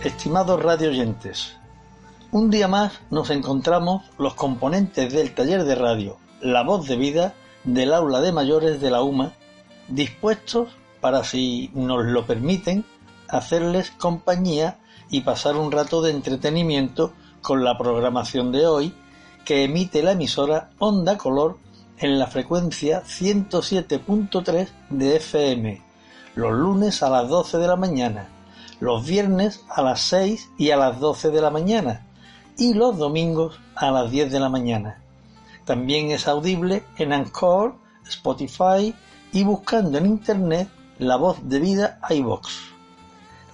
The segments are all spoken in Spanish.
Estimados radioyentes. Un día más nos encontramos los componentes del taller de radio La Voz de Vida del aula de mayores de la UMA, dispuestos para, si nos lo permiten, hacerles compañía y pasar un rato de entretenimiento con la programación de hoy que emite la emisora Onda Color en la frecuencia 107.3 de FM, los lunes a las 12 de la mañana los viernes a las 6 y a las 12 de la mañana y los domingos a las 10 de la mañana. También es audible en Anchor, Spotify y buscando en Internet la voz de vida iVox.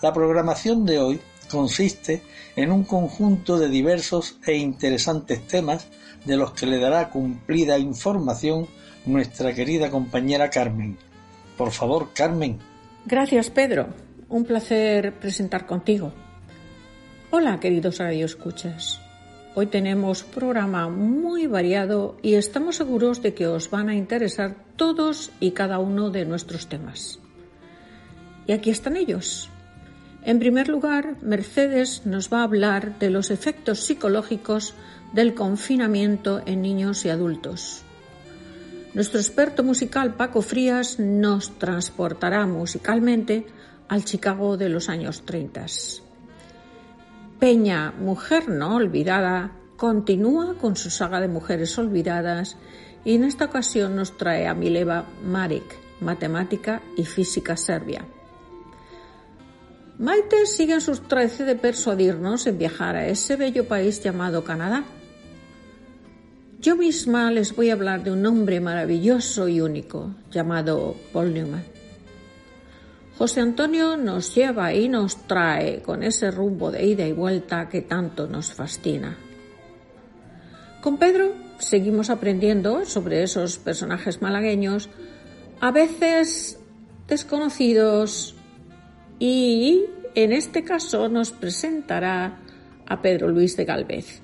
La programación de hoy consiste en un conjunto de diversos e interesantes temas de los que le dará cumplida información nuestra querida compañera Carmen. Por favor, Carmen. Gracias, Pedro un placer presentar contigo. Hola, queridos radioescuchas. Hoy tenemos un programa muy variado y estamos seguros de que os van a interesar todos y cada uno de nuestros temas. Y aquí están ellos. En primer lugar, Mercedes nos va a hablar de los efectos psicológicos del confinamiento en niños y adultos. Nuestro experto musical Paco Frías nos transportará musicalmente al Chicago de los años 30. Peña, mujer no olvidada, continúa con su saga de mujeres olvidadas y en esta ocasión nos trae a Mileva Marek, matemática y física serbia. Maite sigue en sus trece de persuadirnos en viajar a ese bello país llamado Canadá. Yo misma les voy a hablar de un hombre maravilloso y único llamado Paul Newman. José Antonio nos lleva y nos trae con ese rumbo de ida y vuelta que tanto nos fascina. Con Pedro seguimos aprendiendo sobre esos personajes malagueños, a veces desconocidos, y en este caso nos presentará a Pedro Luis de Galvez.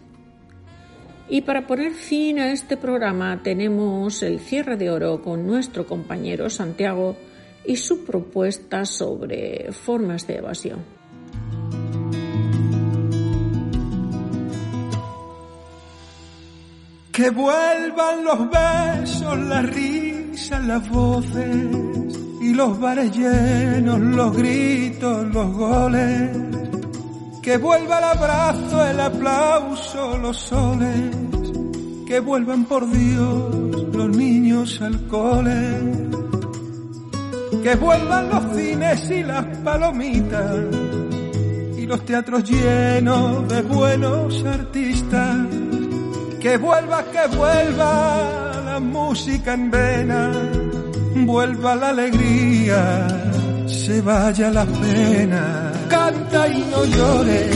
Y para poner fin a este programa tenemos el cierre de oro con nuestro compañero Santiago, y su propuesta sobre formas de evasión. Que vuelvan los besos, las risas, las voces y los bares llenos, los gritos, los goles. Que vuelva el abrazo, el aplauso, los soles. Que vuelvan por Dios los niños al cole que vuelvan los cines y las palomitas y los teatros llenos de buenos artistas. Que vuelva, que vuelva la música en vena, vuelva la alegría, se vaya la pena. Canta y no llore,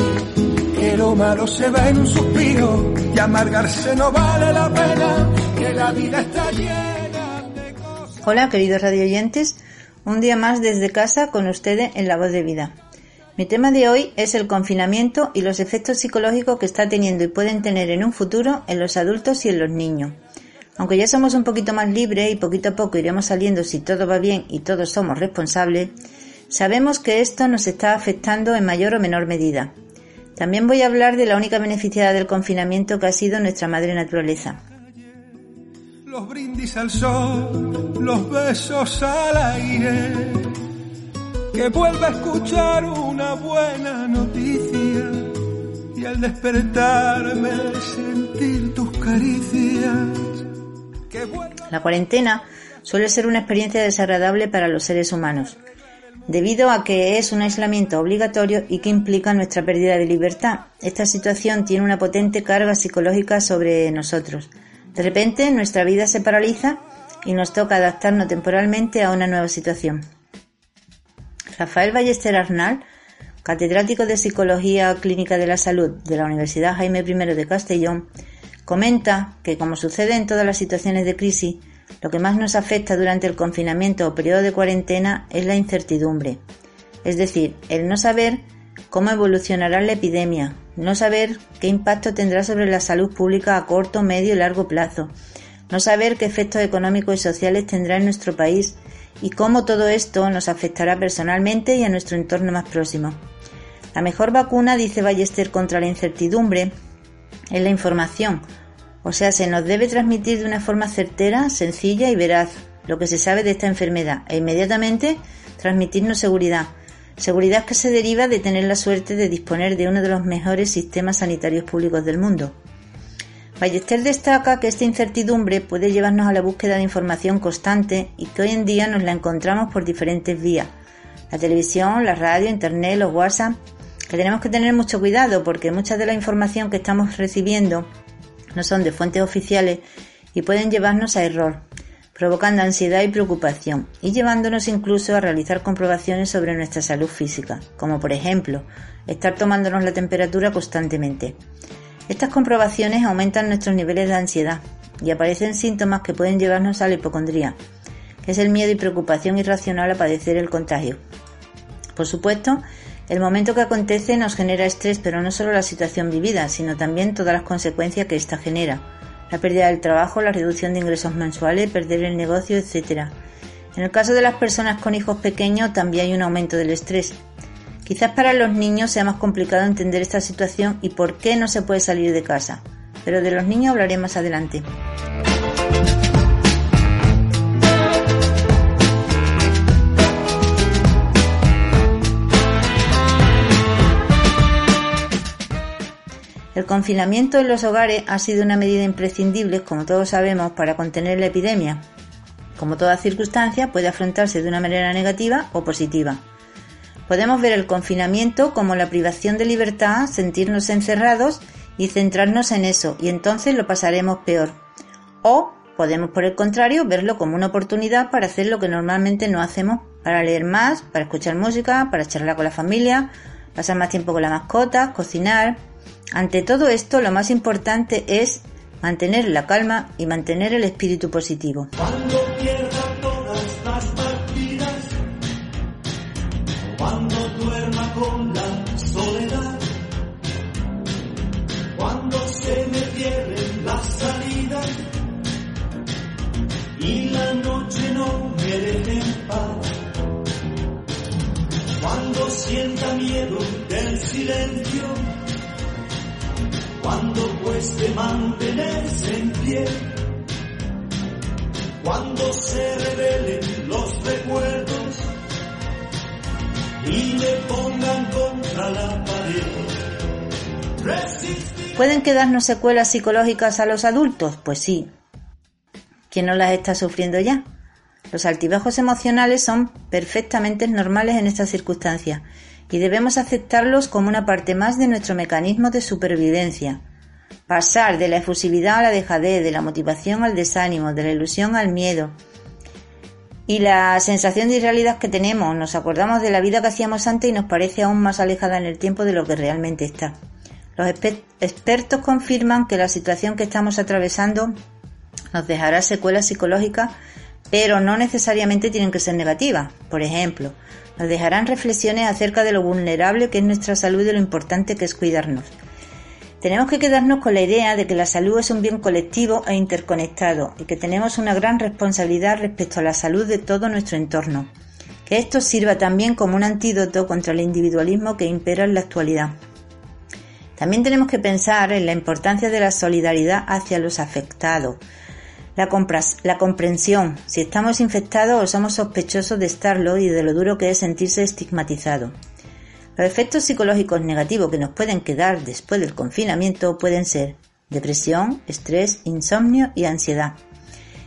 que lo malo se va en un suspiro y amargarse no vale la pena, que la vida está llena de cosas. Hola, queridos radioyentes. Un día más desde casa con ustedes en La Voz de Vida. Mi tema de hoy es el confinamiento y los efectos psicológicos que está teniendo y pueden tener en un futuro en los adultos y en los niños. Aunque ya somos un poquito más libres y poquito a poco iremos saliendo si todo va bien y todos somos responsables, sabemos que esto nos está afectando en mayor o menor medida. También voy a hablar de la única beneficiada del confinamiento que ha sido nuestra madre naturaleza los brindis al sol, los besos al aire, que vuelva a escuchar una buena noticia y al despertarme sentir tus caricias. La cuarentena suele ser una experiencia desagradable para los seres humanos, debido a que es un aislamiento obligatorio y que implica nuestra pérdida de libertad. Esta situación tiene una potente carga psicológica sobre nosotros de repente nuestra vida se paraliza y nos toca adaptarnos temporalmente a una nueva situación. Rafael Ballester Arnal, catedrático de Psicología Clínica de la Salud de la Universidad Jaime I de Castellón, comenta que, como sucede en todas las situaciones de crisis, lo que más nos afecta durante el confinamiento o periodo de cuarentena es la incertidumbre, es decir, el no saber cómo evolucionará la epidemia, no saber qué impacto tendrá sobre la salud pública a corto, medio y largo plazo, no saber qué efectos económicos y sociales tendrá en nuestro país y cómo todo esto nos afectará personalmente y a nuestro entorno más próximo. La mejor vacuna, dice Ballester, contra la incertidumbre es la información. O sea, se nos debe transmitir de una forma certera, sencilla y veraz lo que se sabe de esta enfermedad e inmediatamente transmitirnos seguridad. Seguridad que se deriva de tener la suerte de disponer de uno de los mejores sistemas sanitarios públicos del mundo. Ballester destaca que esta incertidumbre puede llevarnos a la búsqueda de información constante y que hoy en día nos la encontramos por diferentes vías. La televisión, la radio, internet, los WhatsApp, que tenemos que tener mucho cuidado porque mucha de la información que estamos recibiendo no son de fuentes oficiales y pueden llevarnos a error, provocando ansiedad y preocupación y llevándonos incluso a realizar comprobaciones sobre nuestra salud física, como por ejemplo estar tomándonos la temperatura constantemente. Estas comprobaciones aumentan nuestros niveles de ansiedad y aparecen síntomas que pueden llevarnos a la hipocondría, que es el miedo y preocupación irracional a padecer el contagio. Por supuesto, el momento que acontece nos genera estrés, pero no solo la situación vivida, sino también todas las consecuencias que ésta genera. La pérdida del trabajo, la reducción de ingresos mensuales, perder el negocio, etc. En el caso de las personas con hijos pequeños también hay un aumento del estrés, Quizás para los niños sea más complicado entender esta situación y por qué no se puede salir de casa, pero de los niños hablaré más adelante. El confinamiento en los hogares ha sido una medida imprescindible, como todos sabemos, para contener la epidemia. Como toda circunstancia, puede afrontarse de una manera negativa o positiva. Podemos ver el confinamiento como la privación de libertad, sentirnos encerrados y centrarnos en eso, y entonces lo pasaremos peor. O podemos, por el contrario, verlo como una oportunidad para hacer lo que normalmente no hacemos, para leer más, para escuchar música, para charlar con la familia, pasar más tiempo con la mascota, cocinar. Ante todo esto, lo más importante es mantener la calma y mantener el espíritu positivo. y la noche no me deje en paz. Cuando sienta miedo del silencio, cuando cueste mantenerse en pie, cuando se revelen los recuerdos y le pongan contra la pared. ¿Pueden quedarnos secuelas psicológicas a los adultos? Pues sí, ¿Quién no las está sufriendo ya? Los altibajos emocionales son perfectamente normales en estas circunstancias y debemos aceptarlos como una parte más de nuestro mecanismo de supervivencia. Pasar de la efusividad a la dejadez, de la motivación al desánimo, de la ilusión al miedo. Y la sensación de irrealidad que tenemos, nos acordamos de la vida que hacíamos antes y nos parece aún más alejada en el tiempo de lo que realmente está. Los expertos confirman que la situación que estamos atravesando nos dejará secuelas psicológicas, pero no necesariamente tienen que ser negativas. Por ejemplo, nos dejarán reflexiones acerca de lo vulnerable que es nuestra salud y lo importante que es cuidarnos. Tenemos que quedarnos con la idea de que la salud es un bien colectivo e interconectado y que tenemos una gran responsabilidad respecto a la salud de todo nuestro entorno. Que esto sirva también como un antídoto contra el individualismo que impera en la actualidad. También tenemos que pensar en la importancia de la solidaridad hacia los afectados, la, comprensión, si estamos infectados o somos sospechosos de estarlo y de lo duro que es sentirse estigmatizado. Los efectos psicológicos negativos que nos pueden quedar después del confinamiento pueden ser depresión, estrés, insomnio y ansiedad,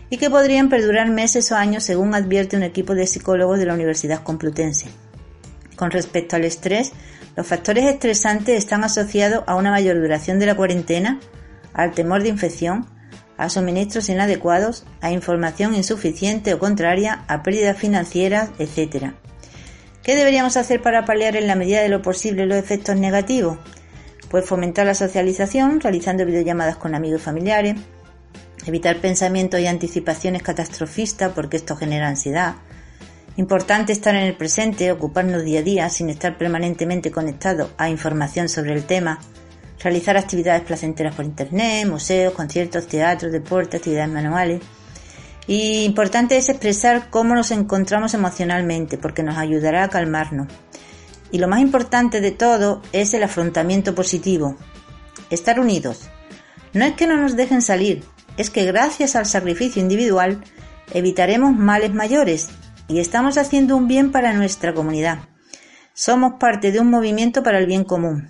y que podrían perdurar meses o años según advierte un equipo de psicólogos de la Universidad Complutense. Con respecto al estrés, los factores estresantes están asociados a una mayor duración de la cuarentena, al temor de infección, a suministros inadecuados, a información insuficiente o contraria, a pérdidas financieras, etc. ¿Qué deberíamos hacer para paliar en la medida de lo posible los efectos negativos? Pues fomentar la socialización, realizando videollamadas con amigos y familiares, evitar pensamientos y anticipaciones catastrofistas porque esto genera ansiedad. Importante estar en el presente, ocuparnos día a día sin estar permanentemente conectados a información sobre el tema, realizar actividades placenteras por internet, museos, conciertos, teatros, deportes, actividades manuales. Y importante es expresar cómo nos encontramos emocionalmente, porque nos ayudará a calmarnos. Y lo más importante de todo es el afrontamiento positivo. Estar unidos. No es que no nos dejen salir, es que gracias al sacrificio individual evitaremos males mayores y estamos haciendo un bien para nuestra comunidad. Somos parte de un movimiento para el bien común.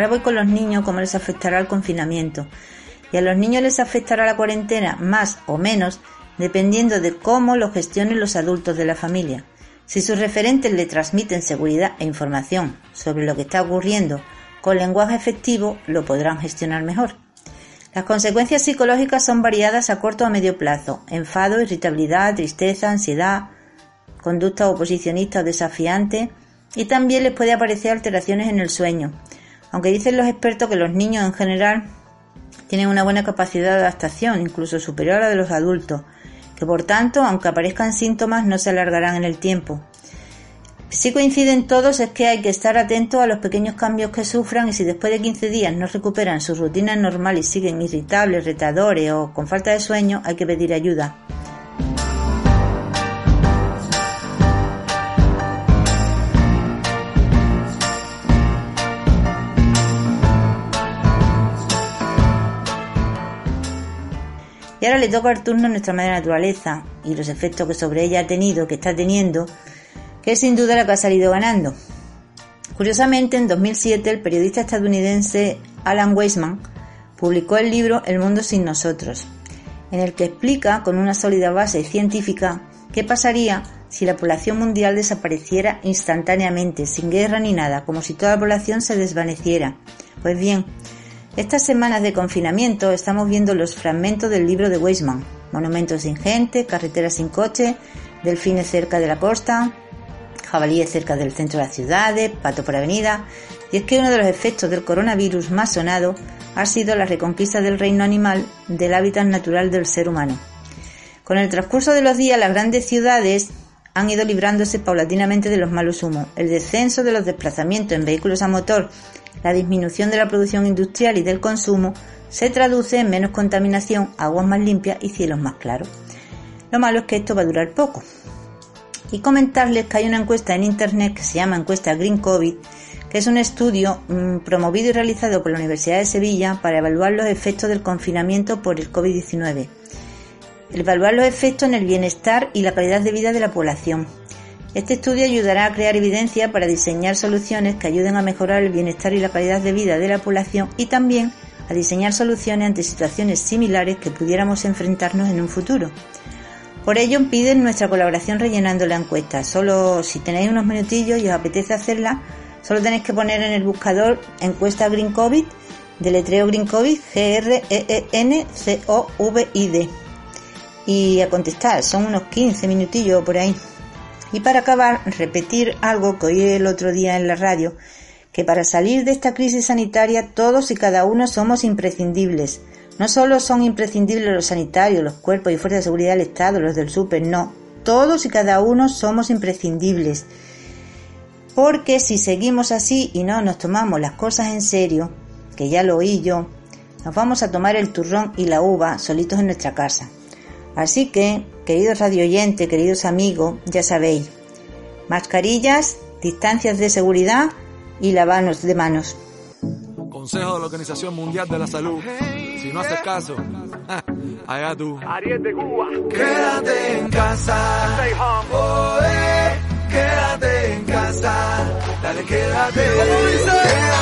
Ahora voy con los niños, cómo les afectará el confinamiento. Y a los niños les afectará la cuarentena más o menos dependiendo de cómo lo gestionen los adultos de la familia. Si sus referentes le transmiten seguridad e información sobre lo que está ocurriendo con lenguaje efectivo, lo podrán gestionar mejor. Las consecuencias psicológicas son variadas a corto o medio plazo. Enfado, irritabilidad, tristeza, ansiedad, conducta oposicionista o desafiante y también les puede aparecer alteraciones en el sueño. Aunque dicen los expertos que los niños en general tienen una buena capacidad de adaptación, incluso superior a la de los adultos, que por tanto, aunque aparezcan síntomas, no se alargarán en el tiempo. Si coinciden todos es que hay que estar atentos a los pequeños cambios que sufran y si después de 15 días no recuperan su rutina normal y siguen irritables, retadores o con falta de sueño, hay que pedir ayuda. Y ahora le toca el turno a nuestra madre naturaleza y los efectos que sobre ella ha tenido, que está teniendo, que es sin duda la que ha salido ganando. Curiosamente, en 2007 el periodista estadounidense Alan Weisman publicó el libro El mundo sin nosotros, en el que explica con una sólida base científica qué pasaría si la población mundial desapareciera instantáneamente, sin guerra ni nada, como si toda la población se desvaneciera. Pues bien, estas semanas de confinamiento estamos viendo los fragmentos del libro de Weisman, monumentos sin gente, carreteras sin coche, delfines cerca de la costa, jabalíes cerca del centro de las ciudades, pato por avenida, y es que uno de los efectos del coronavirus más sonado ha sido la reconquista del reino animal del hábitat natural del ser humano. Con el transcurso de los días, las grandes ciudades han ido librándose paulatinamente de los malos humos. El descenso de los desplazamientos en vehículos a motor la disminución de la producción industrial y del consumo se traduce en menos contaminación, aguas más limpias y cielos más claros. Lo malo es que esto va a durar poco. Y comentarles que hay una encuesta en Internet que se llama encuesta Green COVID, que es un estudio mm, promovido y realizado por la Universidad de Sevilla para evaluar los efectos del confinamiento por el COVID-19. Evaluar los efectos en el bienestar y la calidad de vida de la población, este estudio ayudará a crear evidencia para diseñar soluciones que ayuden a mejorar el bienestar y la calidad de vida de la población y también a diseñar soluciones ante situaciones similares que pudiéramos enfrentarnos en un futuro. Por ello piden nuestra colaboración rellenando la encuesta. Solo si tenéis unos minutillos y os apetece hacerla, solo tenéis que poner en el buscador encuesta Green COVID, deletreo Green COVID, G-R-E-E-N-C-O-V-I-D. Y a contestar, son unos 15 minutillos por ahí. Y para acabar, repetir algo que oí el otro día en la radio, que para salir de esta crisis sanitaria todos y cada uno somos imprescindibles. No solo son imprescindibles los sanitarios, los cuerpos y fuerzas de seguridad del Estado, los del súper, no. Todos y cada uno somos imprescindibles. Porque si seguimos así y no nos tomamos las cosas en serio, que ya lo oí yo, nos vamos a tomar el turrón y la uva solitos en nuestra casa. Así que, queridos radioyentes, queridos amigos, ya sabéis, mascarillas, distancias de seguridad y lavanos de manos. Consejo de la Organización Mundial de la Salud. Si no haces caso, allá tú. Ariel Cuba. Quédate en casa. quédate en casa. Dale, quédate. Quédate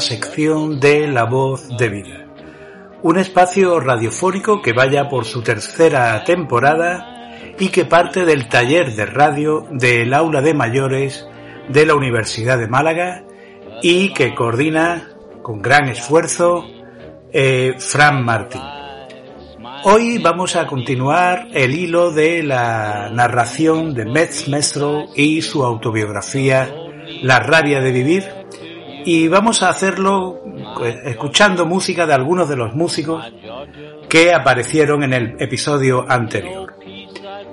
sección de La Voz de Vida. Un espacio radiofónico que vaya por su tercera temporada y que parte del taller de radio del aula de mayores de la Universidad de Málaga y que coordina con gran esfuerzo eh, Fran Martín. Hoy vamos a continuar el hilo de la narración de Metz Mestro y su autobiografía La rabia de vivir y vamos a hacerlo pues, escuchando música de algunos de los músicos que aparecieron en el episodio anterior.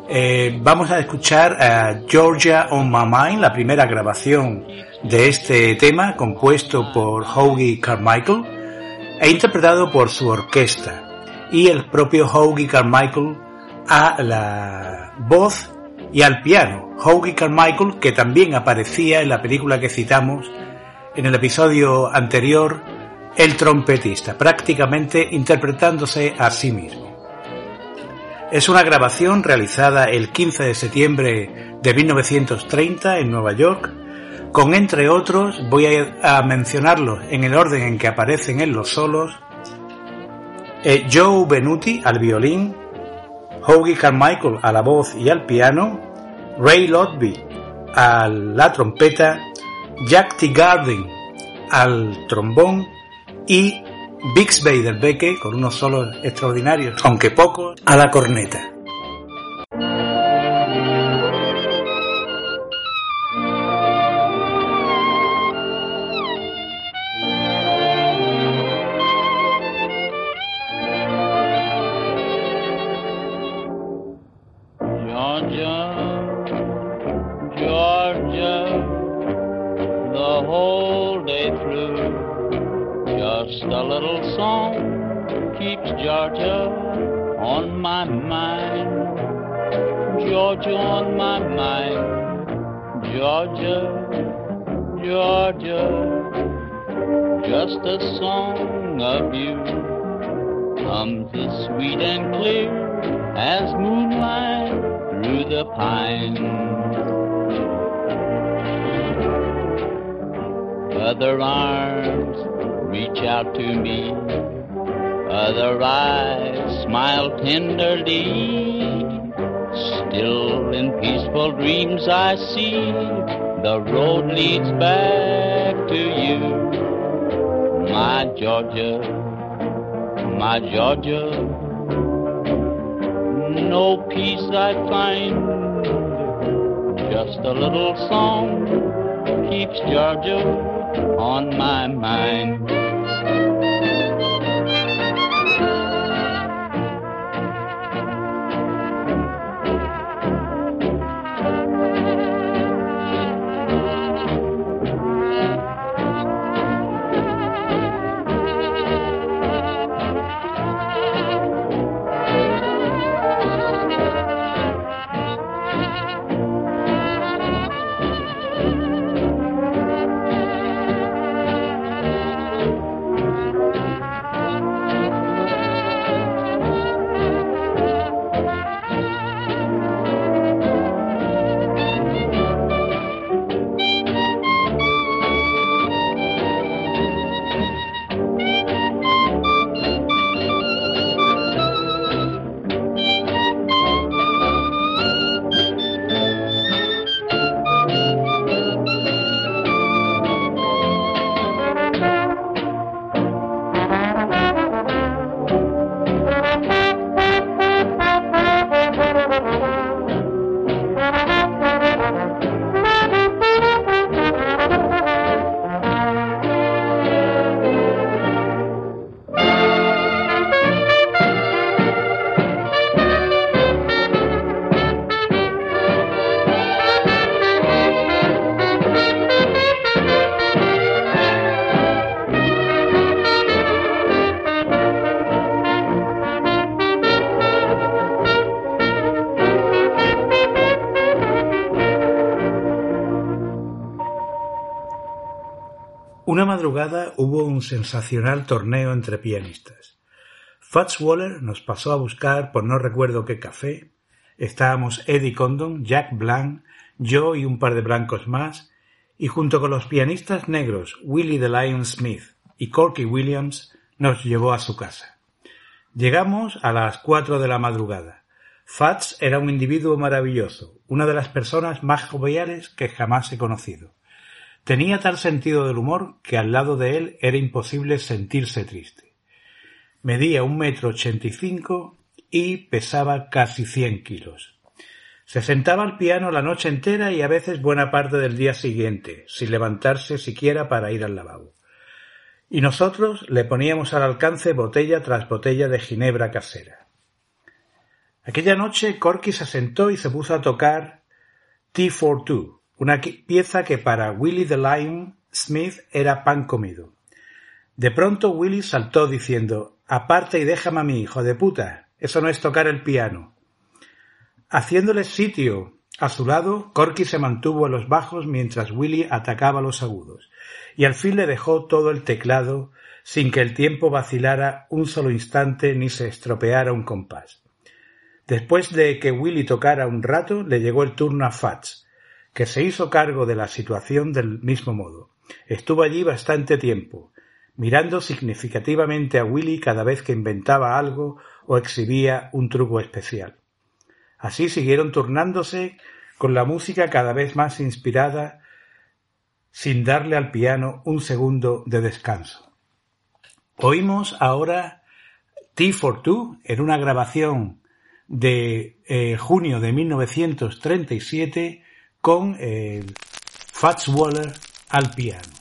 Eh, vamos a escuchar a Georgia on My Mind, la primera grabación de este tema compuesto por Hoagie Carmichael e interpretado por su orquesta y el propio Hoagie Carmichael a la voz y al piano. Hoagie Carmichael que también aparecía en la película que citamos en el episodio anterior, el trompetista, prácticamente interpretándose a sí mismo. Es una grabación realizada el 15 de septiembre de 1930 en Nueva York, con entre otros, voy a, mencionarlos en el orden en que aparecen en los solos, eh, Joe Benuti al violín, Hoagie Carmichael a la voz y al piano, Ray Lotby a la trompeta, Jack T. Garden al trombón y Bix Beiderbecke con unos solos extraordinarios, aunque pocos, a la corneta. on my mind. Georgia, Georgia, just a song of you comes as sweet and clear as moonlight through the pines. Other arms reach out to me, other eyes smile tenderly. Still in peaceful dreams I see the road leads back to you. My Georgia, my Georgia, no peace I find. Just a little song keeps Georgia on my mind. Madrugada hubo un sensacional torneo entre pianistas. Fats Waller nos pasó a buscar por no recuerdo qué café. Estábamos Eddie Condon, Jack Blanc, yo y un par de blancos más, y junto con los pianistas negros Willie the Lion Smith y Corky Williams nos llevó a su casa. Llegamos a las cuatro de la madrugada. Fats era un individuo maravilloso, una de las personas más joviales que jamás he conocido. Tenía tal sentido del humor que al lado de él era imposible sentirse triste. Medía un metro ochenta y cinco y pesaba casi cien kilos. Se sentaba al piano la noche entera y a veces buena parte del día siguiente, sin levantarse siquiera para ir al lavabo. Y nosotros le poníamos al alcance botella tras botella de ginebra casera. Aquella noche Corky se sentó y se puso a tocar Tea for Two, una pieza que para Willie the Lion Smith era pan comido. De pronto Willie saltó diciendo Aparte y déjame a mí, hijo de puta. Eso no es tocar el piano. Haciéndole sitio a su lado, Corky se mantuvo en los bajos mientras Willie atacaba los agudos, y al fin le dejó todo el teclado sin que el tiempo vacilara un solo instante ni se estropeara un compás. Después de que Willy tocara un rato, le llegó el turno a Fats, que se hizo cargo de la situación del mismo modo. Estuvo allí bastante tiempo, mirando significativamente a Willy cada vez que inventaba algo o exhibía un truco especial. Así siguieron turnándose con la música cada vez más inspirada, sin darle al piano un segundo de descanso. Oímos ahora T for Two en una grabación de eh, junio de 1937 con eh, Fats Waller al piano.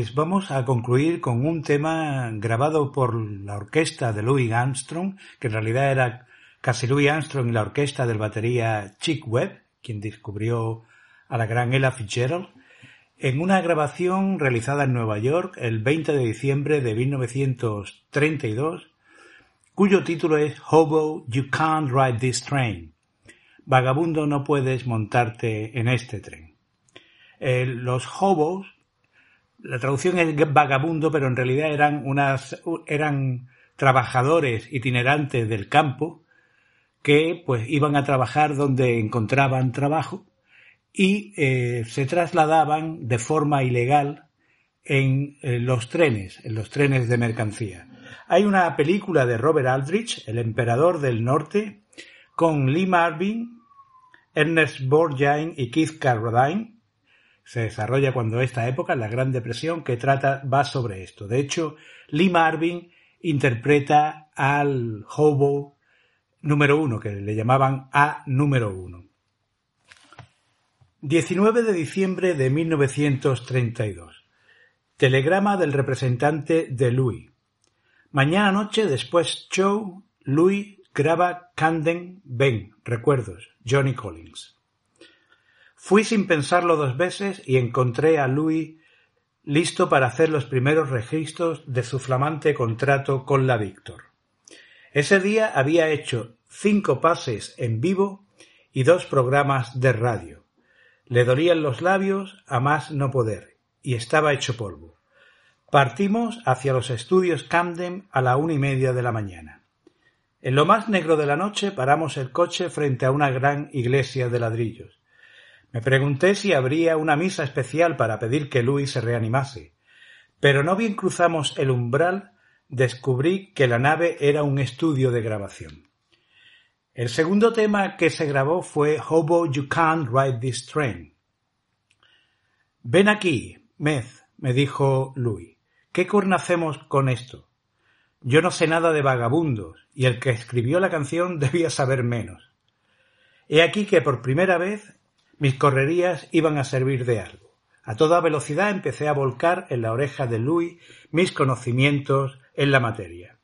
Pues vamos a concluir con un tema grabado por la orquesta de Louis Armstrong, que en realidad era casi Louis Armstrong y la orquesta del batería Chick Webb, quien descubrió a la gran Ella Fitzgerald, en una grabación realizada en Nueva York el 20 de diciembre de 1932, cuyo título es Hobo, You Can't Ride This Train. Vagabundo, no puedes montarte en este tren. Los hobos la traducción es vagabundo, pero en realidad eran unas, eran trabajadores itinerantes del campo que pues iban a trabajar donde encontraban trabajo y eh, se trasladaban de forma ilegal en, en los trenes, en los trenes de mercancía. Hay una película de Robert Aldrich, El Emperador del Norte, con Lee Marvin, Ernest Borgnine y Keith Carradine, se desarrolla cuando esta época, la Gran Depresión, que trata, va sobre esto. De hecho, Lee Marvin interpreta al hobo número uno, que le llamaban A número uno. 19 de diciembre de 1932. Telegrama del representante de Louis. Mañana noche, después show, Louis graba Camden Ben, recuerdos, Johnny Collins. Fui sin pensarlo dos veces y encontré a Louis listo para hacer los primeros registros de su flamante contrato con la Victor. Ese día había hecho cinco pases en vivo y dos programas de radio. Le dolían los labios a más no poder y estaba hecho polvo. Partimos hacia los estudios Camden a la una y media de la mañana. En lo más negro de la noche paramos el coche frente a una gran iglesia de ladrillos. Me pregunté si habría una misa especial para pedir que Luis se reanimase, pero no bien cruzamos el umbral descubrí que la nave era un estudio de grabación. El segundo tema que se grabó fue Hobo You Can't Ride This Train. Ven aquí, Mez, me dijo Louis. ¿Qué corna hacemos con esto? Yo no sé nada de vagabundos, y el que escribió la canción debía saber menos. He aquí que por primera vez mis correrías iban a servir de algo. A toda velocidad empecé a volcar en la oreja de Louis mis conocimientos en la materia.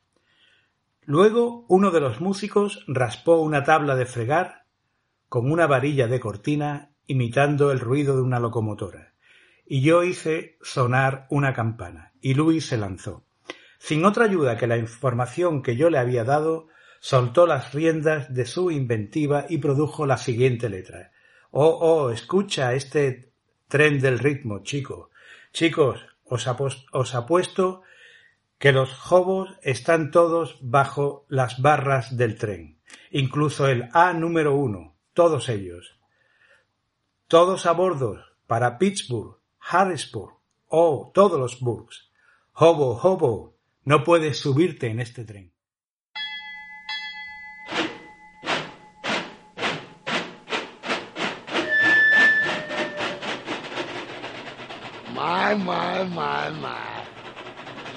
Luego uno de los músicos raspó una tabla de fregar con una varilla de cortina imitando el ruido de una locomotora, y yo hice sonar una campana, y Louis se lanzó. Sin otra ayuda que la información que yo le había dado, soltó las riendas de su inventiva y produjo la siguiente letra. Oh, oh, escucha este tren del ritmo, chico. Chicos, os, apuesto que los jobos están todos bajo las barras del tren, incluso el A número uno, todos ellos. Todos a bordo para Pittsburgh, Harrisburg, oh, todos los burgs. Hobo, hobo, no puedes subirte en este tren. My, my, my.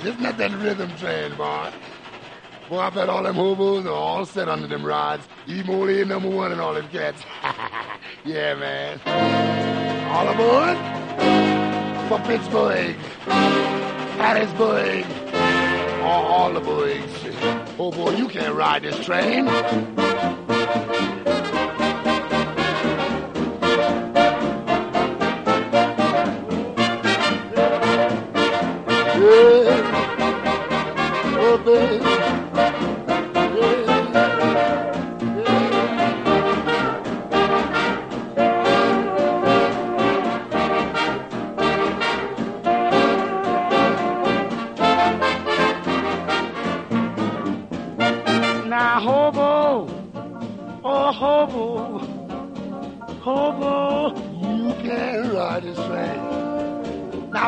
Listen at that rhythm train, boy. Boy, I bet all them hobos are all set under them rods. E-Moley number one and all them cats. yeah, man. All aboard for Pittsburgh, Hattiesburg, all, all the boys. Oh boy, you can't ride this train.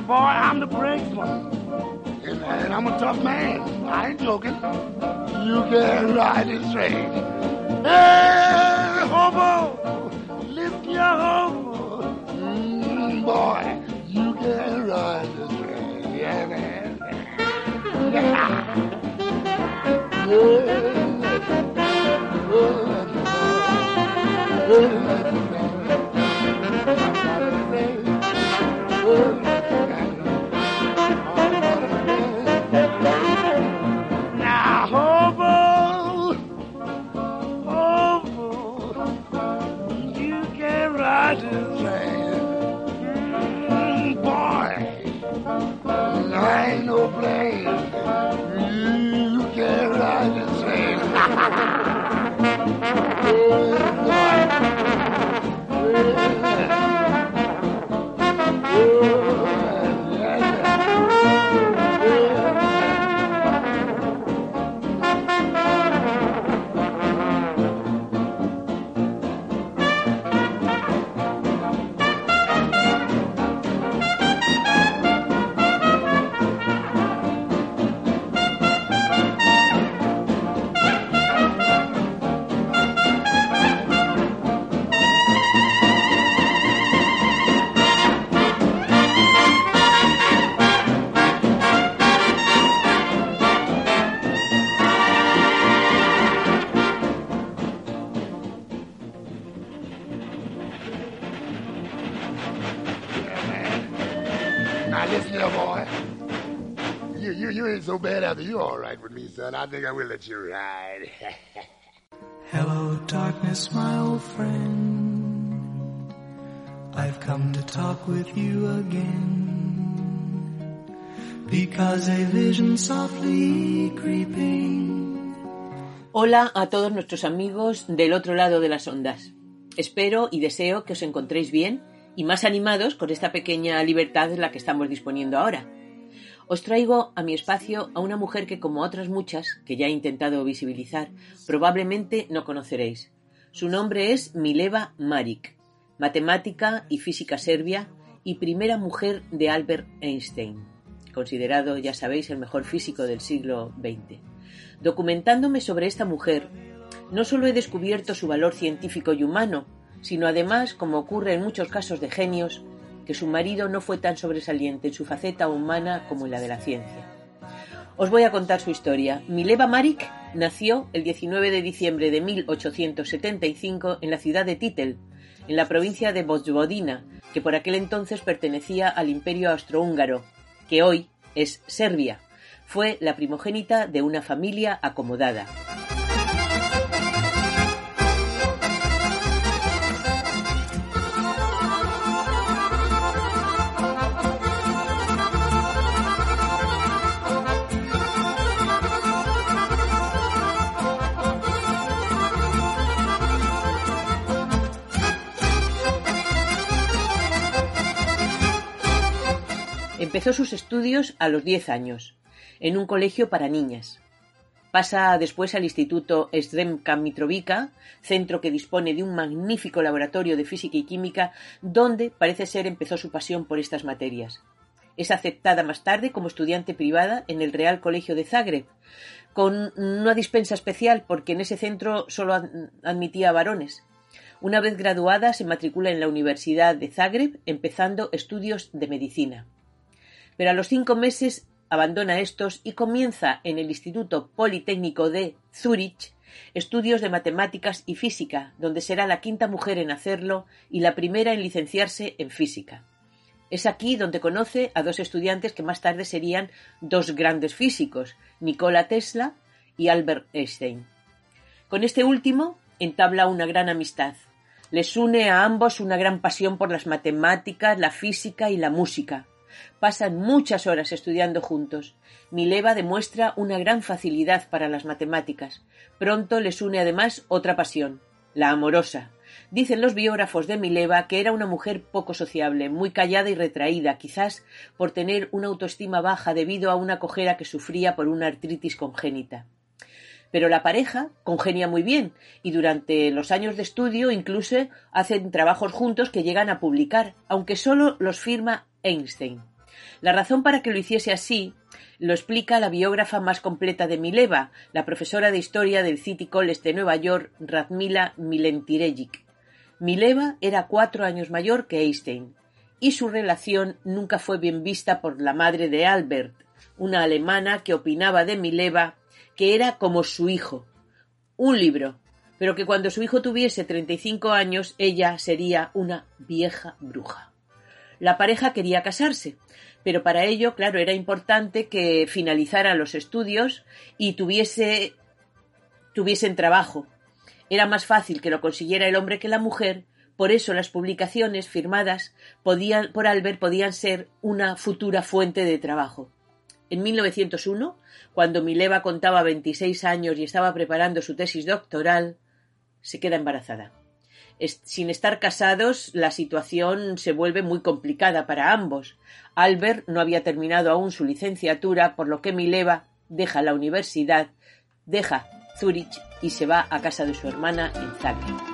Boy, I'm the brakesman, and, and I'm a tough man. I ain't joking. You can't ride this train. Hey, hobo, lift your hobo. Mm, boy, you can't ride this train. Yeah, man. Yeah. ride think I will let you ride. Hello, darkness, my old friend. I've come to talk with you again. Because a vision softly creeping. Hola a todos nuestros amigos del otro lado de las ondas. Espero y deseo que os encontréis bien y más animados con esta pequeña libertad de la que estamos disponiendo ahora. Os traigo a mi espacio a una mujer que, como otras muchas que ya he intentado visibilizar, probablemente no conoceréis. Su nombre es Mileva Maric, matemática y física serbia y primera mujer de Albert Einstein, considerado, ya sabéis, el mejor físico del siglo XX. Documentándome sobre esta mujer, no solo he descubierto su valor científico y humano, sino además, como ocurre en muchos casos de genios, que su marido no fue tan sobresaliente en su faceta humana como en la de la ciencia. Os voy a contar su historia. Mileva Maric nació el 19 de diciembre de 1875 en la ciudad de Titel, en la provincia de Vojvodina, que por aquel entonces pertenecía al Imperio Austrohúngaro, que hoy es Serbia. Fue la primogénita de una familia acomodada. Empezó sus estudios a los 10 años, en un colegio para niñas. Pasa después al Instituto Sremka Mitrovica, centro que dispone de un magnífico laboratorio de física y química, donde parece ser empezó su pasión por estas materias. Es aceptada más tarde como estudiante privada en el Real Colegio de Zagreb, con una dispensa especial porque en ese centro solo admitía varones. Una vez graduada se matricula en la Universidad de Zagreb, empezando estudios de medicina pero a los cinco meses abandona estos y comienza en el Instituto Politécnico de Zúrich estudios de matemáticas y física, donde será la quinta mujer en hacerlo y la primera en licenciarse en física. Es aquí donde conoce a dos estudiantes que más tarde serían dos grandes físicos, Nikola Tesla y Albert Einstein. Con este último entabla una gran amistad. Les une a ambos una gran pasión por las matemáticas, la física y la música. Pasan muchas horas estudiando juntos. Mileva demuestra una gran facilidad para las matemáticas. Pronto les une además otra pasión, la amorosa. Dicen los biógrafos de Mileva que era una mujer poco sociable, muy callada y retraída, quizás por tener una autoestima baja debido a una cojera que sufría por una artritis congénita. Pero la pareja congenia muy bien y durante los años de estudio incluso hacen trabajos juntos que llegan a publicar, aunque solo los firma Einstein. La razón para que lo hiciese así lo explica la biógrafa más completa de Mileva, la profesora de historia del City College de Nueva York, Radmila Milentirejic. Mileva era cuatro años mayor que Einstein, y su relación nunca fue bien vista por la madre de Albert, una alemana que opinaba de Mileva que era como su hijo, un libro, pero que cuando su hijo tuviese 35 años ella sería una vieja bruja. La pareja quería casarse, pero para ello, claro, era importante que finalizara los estudios y tuviese, tuviesen trabajo. Era más fácil que lo consiguiera el hombre que la mujer, Por eso las publicaciones firmadas podían, por Albert podían ser una futura fuente de trabajo. En 1901, cuando Mileva contaba 26 años y estaba preparando su tesis doctoral, se queda embarazada. Sin estar casados, la situación se vuelve muy complicada para ambos. Albert no había terminado aún su licenciatura, por lo que Mileva deja la universidad, deja Zurich y se va a casa de su hermana en Zagreb.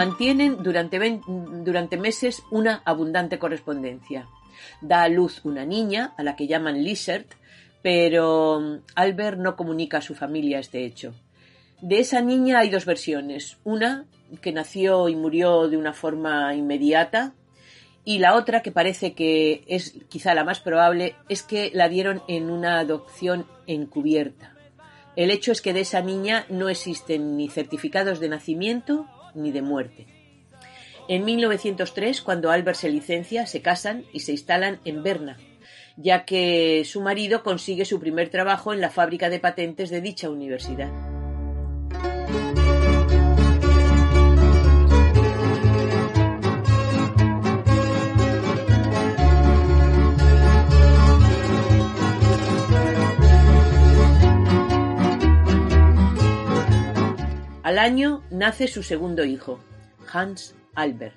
Mantienen durante, meses una abundante correspondencia. Da a luz una niña, a la que llaman Lizard, pero mm, Albert no comunica a su familia este hecho. De esa niña hay dos versiones. Una que nació y murió de una forma inmediata y la otra que parece que es quizá la más probable es que la dieron en una adopción encubierta. El hecho es que de esa niña no existen ni certificados de nacimiento ni de muerte. En 1903, cuando Albert se licencia, se casan y se instalan en Berna, ya que su marido consigue su primer trabajo en la fábrica de patentes de dicha universidad. Al año nace su segundo hijo, Hans Albert.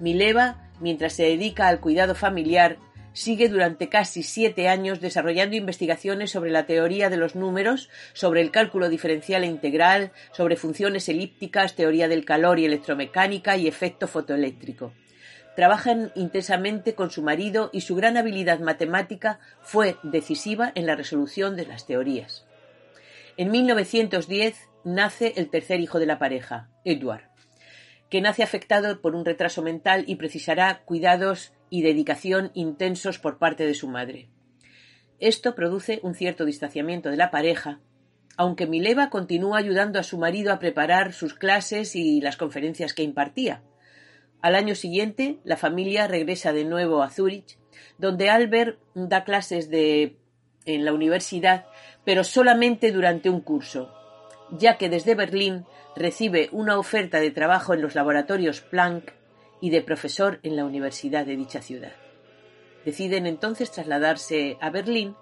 Mileva, mientras se dedica al cuidado familiar, sigue durante casi siete años desarrollando investigaciones sobre la teoría de los números, sobre el cálculo diferencial e integral, sobre funciones elípticas, teoría del calor y electromecánica y efecto fotoeléctrico. Trabajan intensamente con su marido y su gran habilidad matemática fue decisiva en la resolución de las teorías. En 1910 nace el tercer hijo de la pareja, Edward, que nace afectado por un retraso mental y precisará cuidados y dedicación intensos por parte de su madre. Esto produce un cierto distanciamiento de la pareja, aunque Mileva continúa ayudando a su marido a preparar sus clases y las conferencias que impartía. Al año siguiente, la familia regresa de nuevo a Zúrich, donde Albert da clases de en la universidad, pero solamente durante un curso, ya que desde Berlín recibe una oferta de trabajo en los laboratorios Planck y de profesor en la universidad de dicha ciudad. Deciden entonces trasladarse a Berlín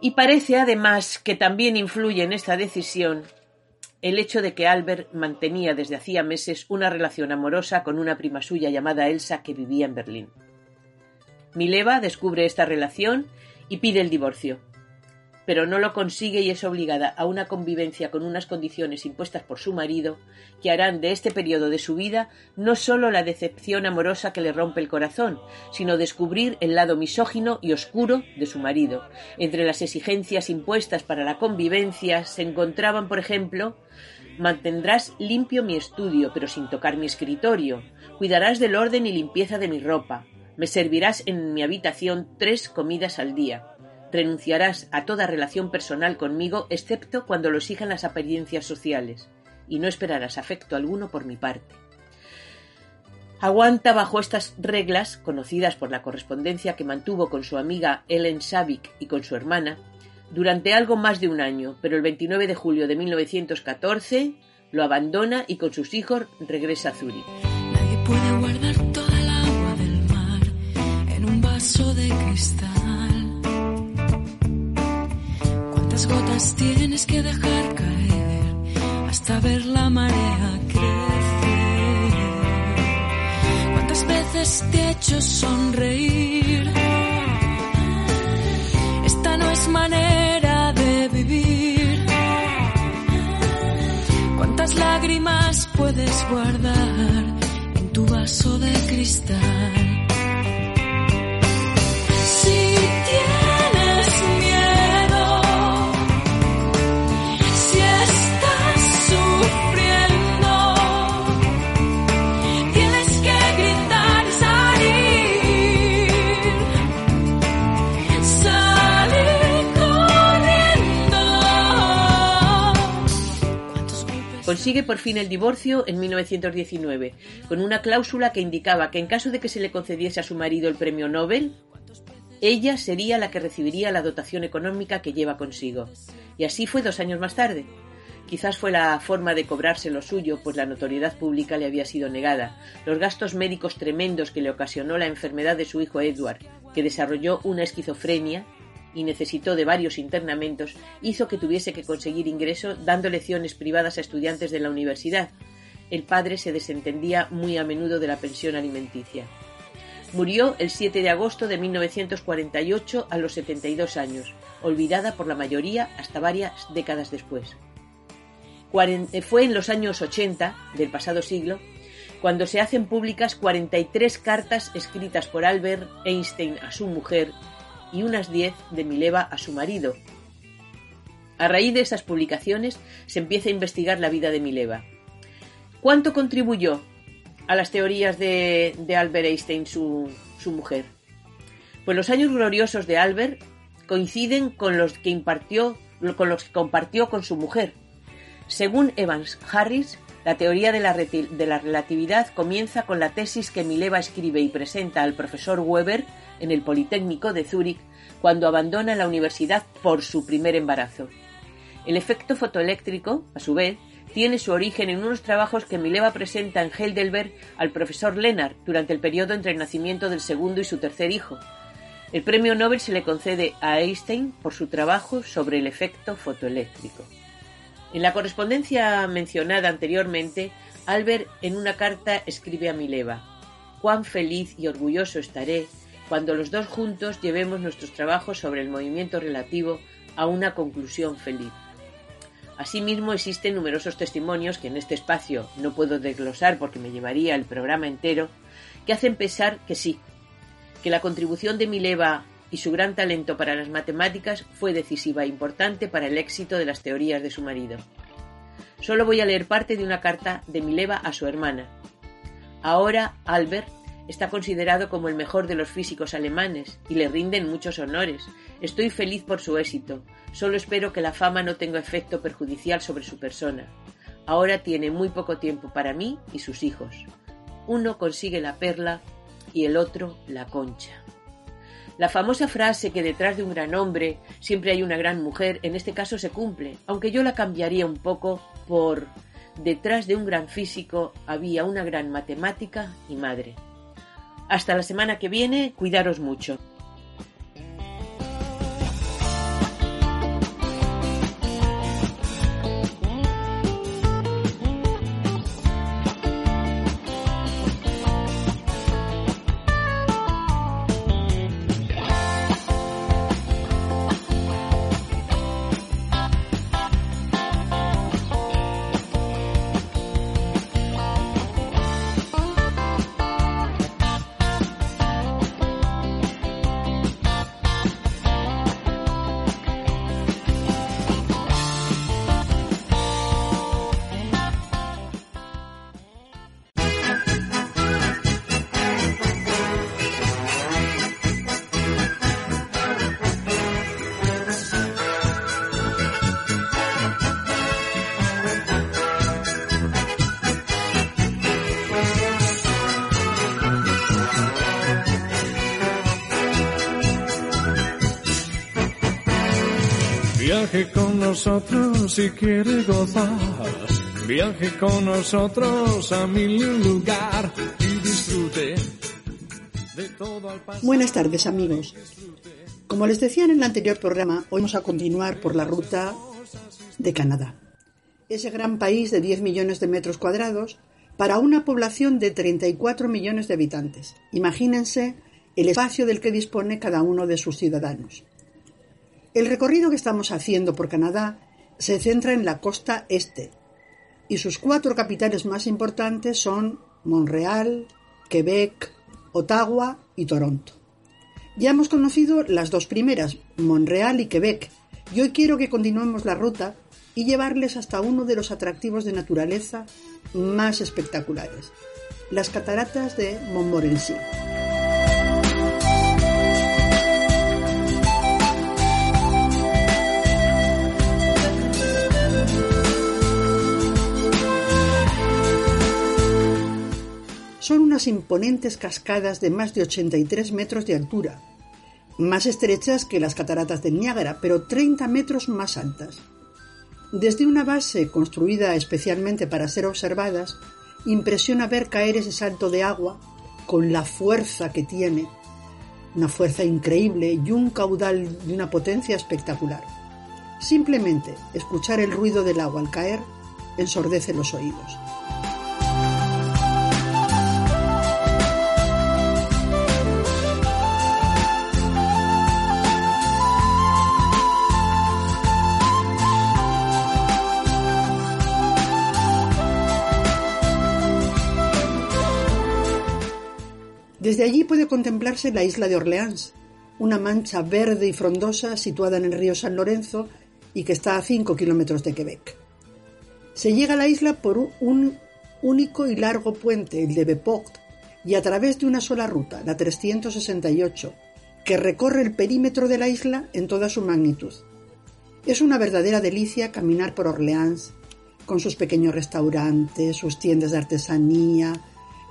y parece además que también influye en esta decisión el hecho de que Albert mantenía desde hacía meses una relación amorosa con una prima suya llamada Elsa que vivía en Berlín. Mileva descubre esta relación y pide el divorcio, pero no lo consigue y es obligada a una convivencia con unas condiciones impuestas por su marido que harán de este periodo de su vida no sólo la decepción amorosa que le rompe el corazón, sino descubrir el lado misógino y oscuro de su marido. Entre las exigencias impuestas para la convivencia se encontraban, por ejemplo, Mantendrás limpio mi estudio, pero sin tocar mi escritorio. Cuidarás del orden y limpieza de mi ropa. Me servirás en mi habitación tres comidas al día renunciarás a toda relación personal conmigo excepto cuando lo exijan las apariencias sociales, y no esperarás afecto alguno por mi parte. Aguanta bajo estas reglas, conocidas por la correspondencia que mantuvo con su amiga Ellen Savick y con su hermana, durante algo más de un año, pero el 29 de julio de 1914 lo abandona y con sus hijos regresa a Zúrich. Nadie puede guardar toda el agua del mar en un vaso de cristal. ¿Cuántas gotas tienes que dejar caer hasta ver la marea crecer? ¿Cuántas veces te he hecho sonreír? Esta no es manera de vivir. ¿Cuántas lágrimas puedes guardar en tu vaso de cristal? Consigue por fin el divorcio en 1919, con una cláusula que indicaba que en caso de que se le concediese a su marido el premio Nobel, ella sería la que recibiría la dotación económica que lleva consigo. Y así fue dos años más tarde. Quizás fue la forma de cobrarse lo suyo, pues la notoriedad pública le había sido negada, los gastos médicos tremendos que le ocasionó la enfermedad de su hijo Edward, que desarrolló una esquizofrenia y necesitó de varios internamientos, hizo que tuviese que conseguir ingreso dando lecciones privadas a estudiantes de la universidad. El padre se desentendía muy a menudo de la pensión alimenticia. Murió el 7 de agosto de 1948 a los 72 años, olvidada por la mayoría hasta varias décadas después. Eh, fue en los años 80 del pasado siglo cuando se hacen públicas 43 cartas escritas por Albert Einstein a su mujer y unas 10 de Mileva a su marido. A raíz de esas publicaciones se empieza a investigar la vida de Mileva. ¿Cuánto contribuyó a las teorías de, Albert Einstein su, su mujer? Pues los años gloriosos de Albert coinciden con los que impartió, con los que compartió con su mujer, según Evans Harris, la teoría de la, relatividad comienza con la tesis que Mileva escribe y presenta al profesor Weber en el Politécnico de Zúrich cuando abandona la universidad por su primer embarazo. El efecto fotoeléctrico, a su vez, tiene su origen en unos trabajos que Mileva presenta en Heidelberg al profesor Lennart durante el periodo entre el nacimiento del segundo y su tercer hijo. El premio Nobel se le concede a Einstein por su trabajo sobre el efecto fotoeléctrico. En la correspondencia mencionada anteriormente, Albert en una carta escribe a Mileva, cuán feliz y orgulloso estaré cuando los dos juntos llevemos nuestros trabajos sobre el movimiento relativo a una conclusión feliz. Asimismo, existen numerosos testimonios que en este espacio no puedo desglosar porque me llevaría el programa entero, que hacen pensar que sí, que la contribución de Mileva y su gran talento para las matemáticas fue decisiva e importante para el éxito de las teorías de su marido. Solo voy a leer parte de una carta de Mileva a su hermana. Ahora Albert está considerado como el mejor de los físicos alemanes y le rinden muchos honores. Estoy feliz por su éxito. Solo espero que la fama no tenga efecto perjudicial sobre su persona. Ahora tiene muy poco tiempo para mí y sus hijos. Uno consigue la perla y el otro la concha. La famosa frase que detrás de un gran hombre siempre hay una gran mujer, en este caso se cumple, aunque yo la cambiaría un poco por detrás de un gran físico había una gran matemática y madre. Hasta la semana que viene, cuidaros mucho. Viaje con nosotros si quiere gozar. Viaje con nosotros a lugar y disfrute de todo al. Buenas tardes amigos. Como les decía en el anterior programa, hoy vamos a continuar por la ruta de Canadá. Ese gran país de 10 millones de metros cuadrados para una población de 34 millones de habitantes. Imagínense el espacio del que dispone cada uno de sus ciudadanos. El recorrido que estamos haciendo por Canadá se centra en la costa este y sus cuatro capitales más importantes son Montreal, Quebec, Ottawa y Toronto. Ya hemos conocido las dos primeras, Montreal y Quebec, y hoy quiero que continuemos la ruta y llevarles hasta uno de los atractivos de naturaleza más espectaculares, las cataratas de Montmorency. Son unas imponentes cascadas de más de 83 metros de altura, más estrechas que las cataratas del Niágara, pero 30 metros más altas. Desde una base construida especialmente para ser observadas, impresiona ver caer ese salto de agua con la fuerza que tiene, una fuerza increíble y un caudal de una potencia espectacular. Simplemente escuchar el ruido del agua al caer ensordece los oídos. Desde allí puede contemplarse la isla de Orleans, una mancha verde y frondosa situada en el río San Lorenzo y que está a 5 kilómetros de Quebec. Se llega a la isla por un único y largo puente, el de Beport, y a través de una sola ruta, la 368, que recorre el perímetro de la isla en toda su magnitud. Es una verdadera delicia caminar por Orleans, con sus pequeños restaurantes, sus tiendas de artesanía,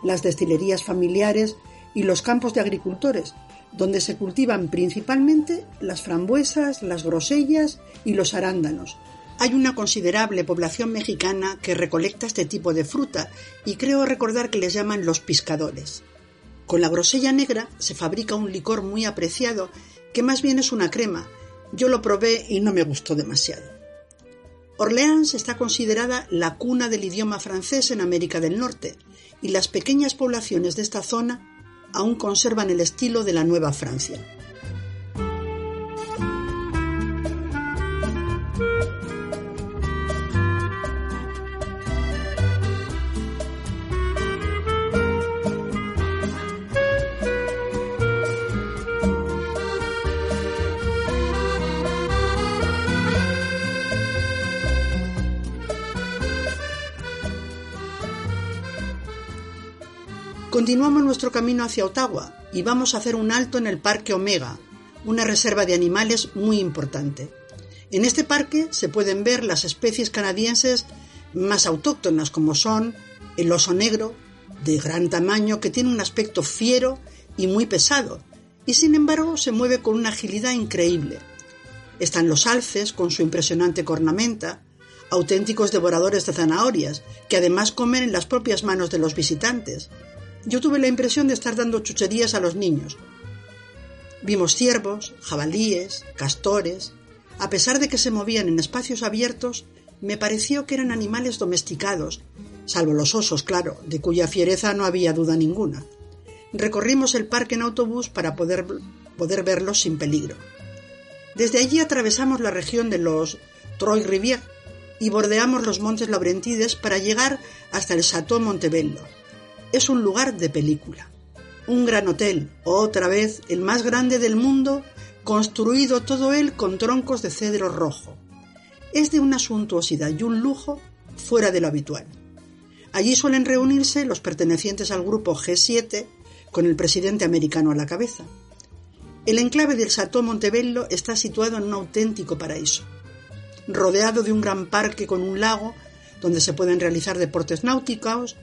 las destilerías familiares y los campos de agricultores, donde se cultivan principalmente las frambuesas, las grosellas y los arándanos. Hay una considerable población mexicana que recolecta este tipo de fruta y creo recordar que les llaman los piscadores. Con la grosella negra se fabrica un licor muy apreciado que más bien es una crema. Yo lo probé y no me gustó demasiado. Orleans está considerada la cuna del idioma francés en América del Norte y las pequeñas poblaciones de esta zona aún conservan el estilo de la Nueva Francia. Continuamos nuestro camino hacia Ottawa y vamos a hacer un alto en el Parque Omega, una reserva de animales muy importante. En este parque se pueden ver las especies canadienses más autóctonas como son el oso negro, de gran tamaño, que tiene un aspecto fiero y muy pesado, y sin embargo se mueve con una agilidad increíble. Están los alces con su impresionante cornamenta, auténticos devoradores de zanahorias, que además comen en las propias manos de los visitantes, yo tuve la impresión de estar dando chucherías a los niños. Vimos ciervos, jabalíes, castores. A pesar de que se movían en espacios abiertos, me pareció que eran animales domesticados, salvo los osos, claro, de cuya fiereza no había duda ninguna. Recorrimos el parque en autobús para poder, poder verlos sin peligro. Desde allí atravesamos la región de los Troy Rivière y bordeamos los montes Laurentides para llegar hasta el Château Montebello, es un lugar de película. Un gran hotel, otra vez el más grande del mundo, construido todo él con troncos de cedro rojo. Es de una suntuosidad y un lujo fuera de lo habitual. Allí suelen reunirse los pertenecientes al grupo G7 con el presidente americano a la cabeza. El enclave del Chateau Montebello está situado en un auténtico paraíso, rodeado de un gran parque con un lago donde se pueden realizar deportes náuticos,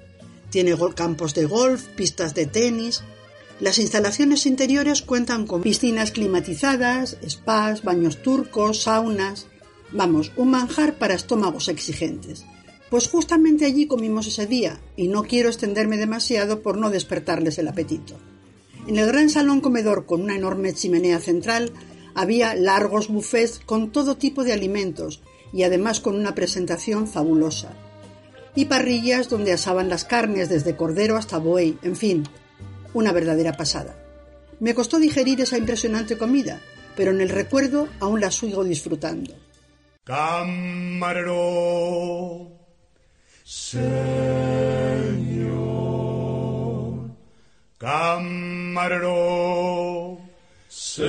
tiene campos de golf, pistas de tenis. Las instalaciones interiores cuentan con piscinas climatizadas, spas, baños turcos, saunas. Vamos, un manjar para estómagos exigentes. Pues justamente allí comimos ese día, y no quiero extenderme demasiado por no despertarles el apetito. En el gran salón comedor con una enorme chimenea central había largos buffets con todo tipo de alimentos y además con una presentación fabulosa y parrillas donde asaban las carnes desde cordero hasta buey, en fin, una verdadera pasada. Me costó digerir esa impresionante comida, pero en el recuerdo aún la sigo disfrutando. Camarero, Señor, camarero, Señor,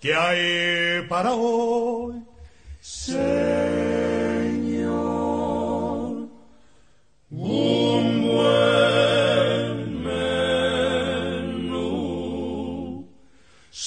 ¿qué hay para hoy?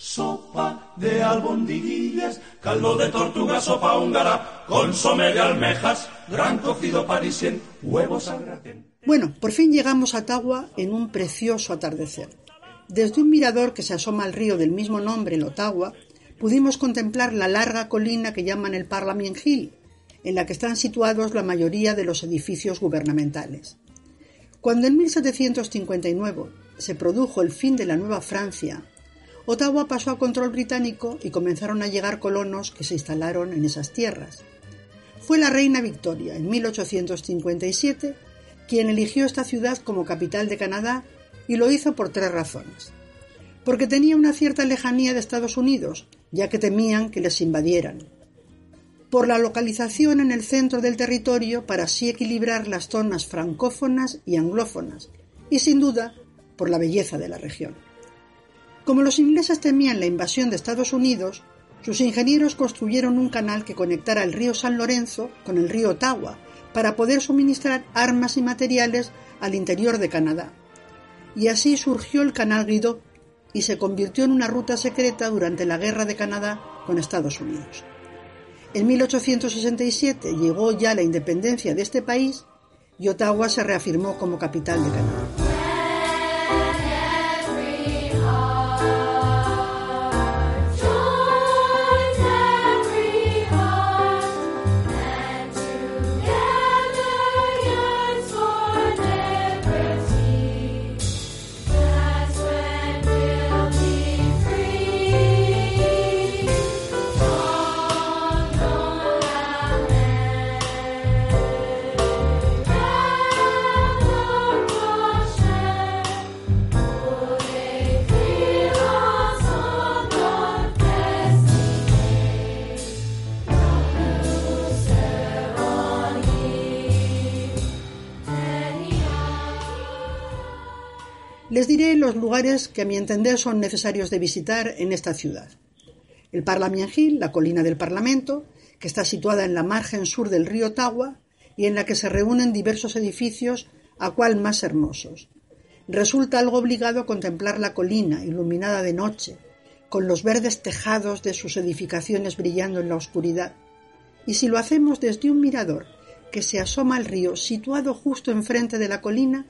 sopa de albondiguillas, caldo de tortuga, sopa húngara, consomé de almejas, gran cocido parisien, huevos al gratén. Bueno, por fin llegamos a Tagua en un precioso atardecer. Desde un mirador que se asoma al río del mismo nombre, en Ottawa, pudimos contemplar la larga colina que llaman el Parliament Hill, en la que están situados la mayoría de los edificios gubernamentales. Cuando en 1759 se produjo el fin de la Nueva Francia, Ottawa pasó a control británico y comenzaron a llegar colonos que se instalaron en esas tierras. Fue la reina Victoria, en 1857, quien eligió esta ciudad como capital de Canadá y lo hizo por tres razones. Porque tenía una cierta lejanía de Estados Unidos, ya que temían que les invadieran. Por la localización en el centro del territorio para así equilibrar las zonas francófonas y anglófonas, y sin duda por la belleza de la región. Como los ingleses temían la invasión de Estados Unidos, sus ingenieros construyeron un canal que conectara el río San Lorenzo con el río Ottawa para poder suministrar armas y materiales al interior de Canadá y así surgió el Canal Guido y se convirtió en una ruta secreta durante la Guerra de Canadá con Estados Unidos. En 1867 llegó ya la independencia de este país y Ottawa se reafirmó como capital de Canadá. Les diré los lugares que a mi entender son necesarios de visitar en esta ciudad. El Parliament Hill, la colina del Parlamento, que está situada en la margen sur del río Ottawa y en la que se reúnen diversos edificios, a cual más hermosos. Resulta algo obligado contemplar la colina iluminada de noche, con los verdes tejados de sus edificaciones brillando en la oscuridad. Y si lo hacemos desde un mirador que se asoma al río situado justo enfrente de la colina,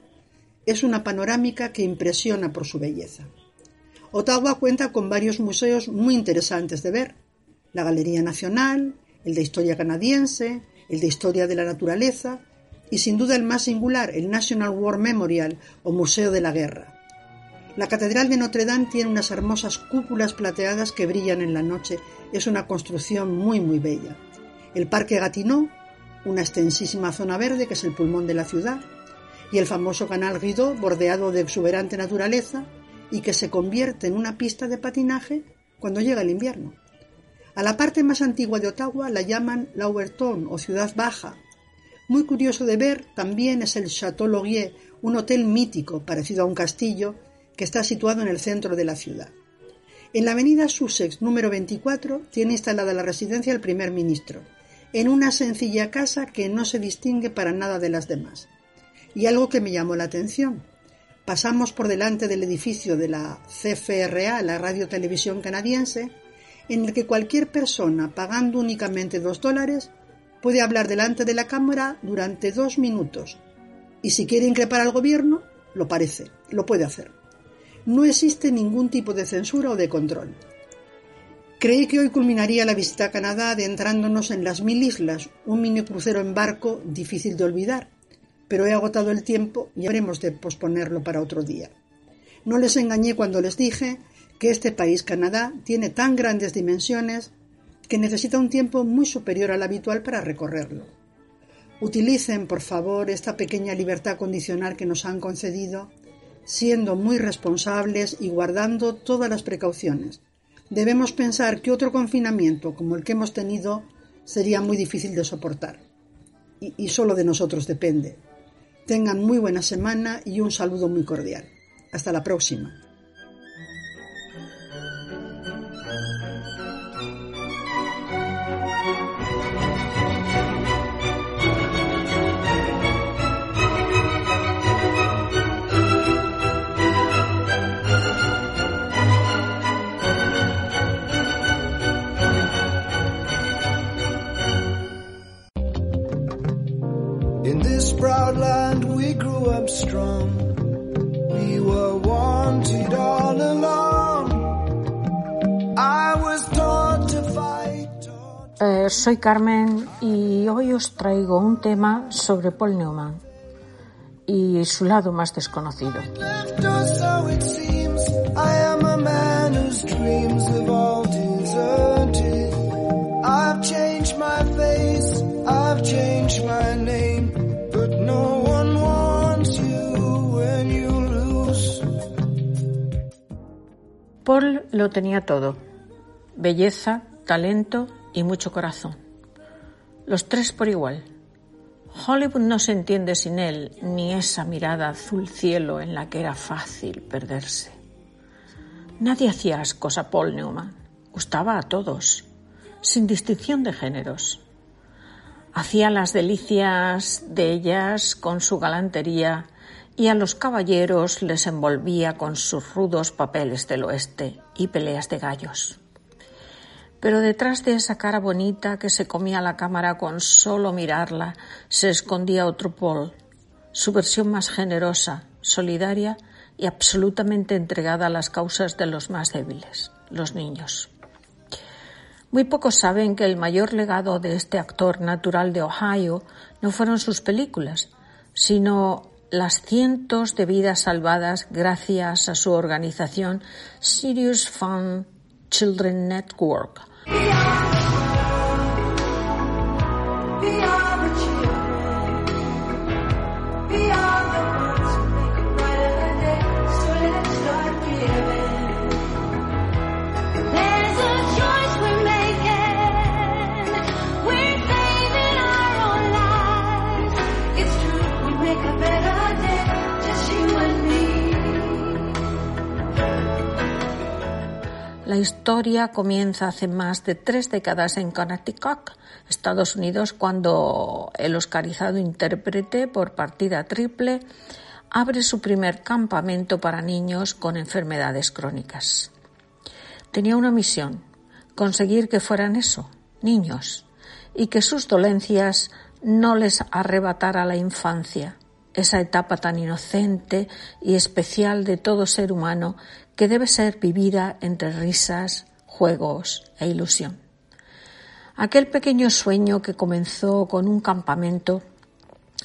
es una panorámica que impresiona por su belleza. Ottawa cuenta con varios museos muy interesantes de ver. La Galería Nacional, el de Historia Canadiense, el de Historia de la Naturaleza y sin duda el más singular, el National War Memorial o Museo de la Guerra. La Catedral de Notre Dame tiene unas hermosas cúpulas plateadas que brillan en la noche. Es una construcción muy muy bella. El Parque Gatineau, una extensísima zona verde que es el pulmón de la ciudad, y el famoso canal Guido, bordeado de exuberante naturaleza y que se convierte en una pista de patinaje cuando llega el invierno. A la parte más antigua de Ottawa la llaman Lauberton o Ciudad Baja. Muy curioso de ver también es el Château Laurier, un hotel mítico parecido a un castillo que está situado en el centro de la ciudad. En la avenida Sussex número 24 tiene instalada la residencia del primer ministro, en una sencilla casa que no se distingue para nada de las demás. Y algo que me llamó la atención. Pasamos por delante del edificio de la CFRA, la Radio Televisión Canadiense, en el que cualquier persona pagando únicamente dos dólares puede hablar delante de la cámara durante dos minutos. Y si quiere increpar al gobierno, lo parece, lo puede hacer. No existe ningún tipo de censura o de control. Creí que hoy culminaría la visita a Canadá adentrándonos en las mil islas, un mini crucero en barco difícil de olvidar, pero he agotado el tiempo y habremos de posponerlo para otro día. No les engañé cuando les dije que este país, Canadá, tiene tan grandes dimensiones que necesita un tiempo muy superior al habitual para recorrerlo. Utilicen, por favor, esta pequeña libertad condicional que nos han concedido, siendo muy responsables y guardando todas las precauciones. Debemos pensar que otro confinamiento como el que hemos tenido sería muy difícil de soportar. Y, y solo de nosotros depende. Tengan muy buena semana y un saludo muy cordial. Hasta la próxima. This proud land we grew up strong. We were wanted all along. I was taught to fight. Eh, soy Carmen y hoy os traigo un tema sobre Paul Newman y su lado más desconocido. I've changed my face, I've changed my name, Paul lo tenía todo. Belleza, talento y mucho corazón. Los tres por igual. Hollywood no se entiende sin él, ni esa mirada azul cielo en la que era fácil perderse. Nadie hacía ascos a Paul Newman. Gustaba a todos, sin distinción de géneros. Hacía las delicias de ellas con su galantería y a los caballeros les envolvía con sus rudos papeles del oeste y peleas de gallos. Pero detrás de esa cara bonita que se comía la cámara con solo mirarla, se escondía otro Paul, su versión más generosa, solidaria y absolutamente entregada a las causas de los más débiles, los niños. Muy pocos saben que el mayor legado de este actor natural de Ohio no fueron sus películas, sino las cientos de vidas salvadas gracias a su organización Serious Fun Children Network, La historia comienza hace más de tres décadas en Connecticut, Estados Unidos, cuando el oscarizado intérprete por partida triple abre su primer campamento para niños con enfermedades crónicas. Tenía una misión, conseguir que fueran eso, niños, y que sus dolencias no les arrebatara la infancia, esa etapa tan inocente y especial de todo ser humano que debe ser vivida entre risas, juegos e ilusión. Aquel pequeño sueño que comenzó con un campamento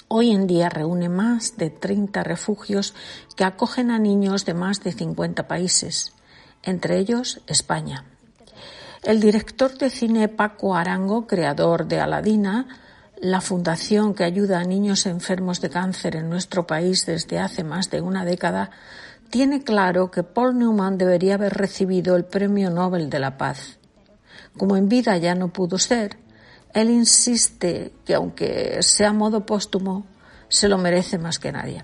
hoy en día reúne más de 30 refugios que acogen a niños de más de 50 países, entre ellos España. El director de cine Paco Arango, creador de Aladina, la fundación que ayuda a niños enfermos de cáncer en nuestro país desde hace más de una década, tiene claro que Paul Newman debería haber recibido el Premio Nobel de la Paz. Como en vida ya no pudo ser, él insiste que aunque sea modo póstumo, se lo merece más que nadie.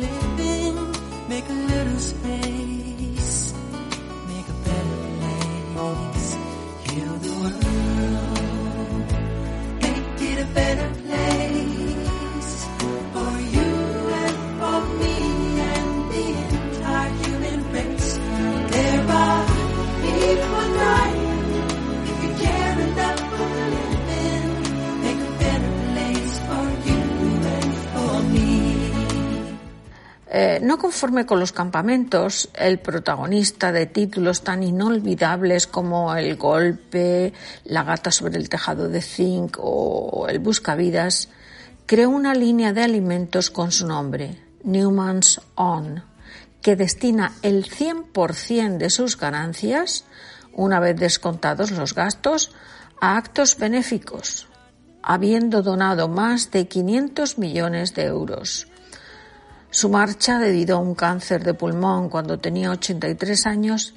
conforme con los campamentos, el protagonista de títulos tan inolvidables como El golpe, La gata sobre el tejado de zinc o El buscavidas, creó una línea de alimentos con su nombre, Newman's On, que destina el 100% de sus ganancias, una vez descontados los gastos, a actos benéficos, habiendo donado más de 500 millones de euros. Su marcha debido a un cáncer de pulmón cuando tenía 83 años,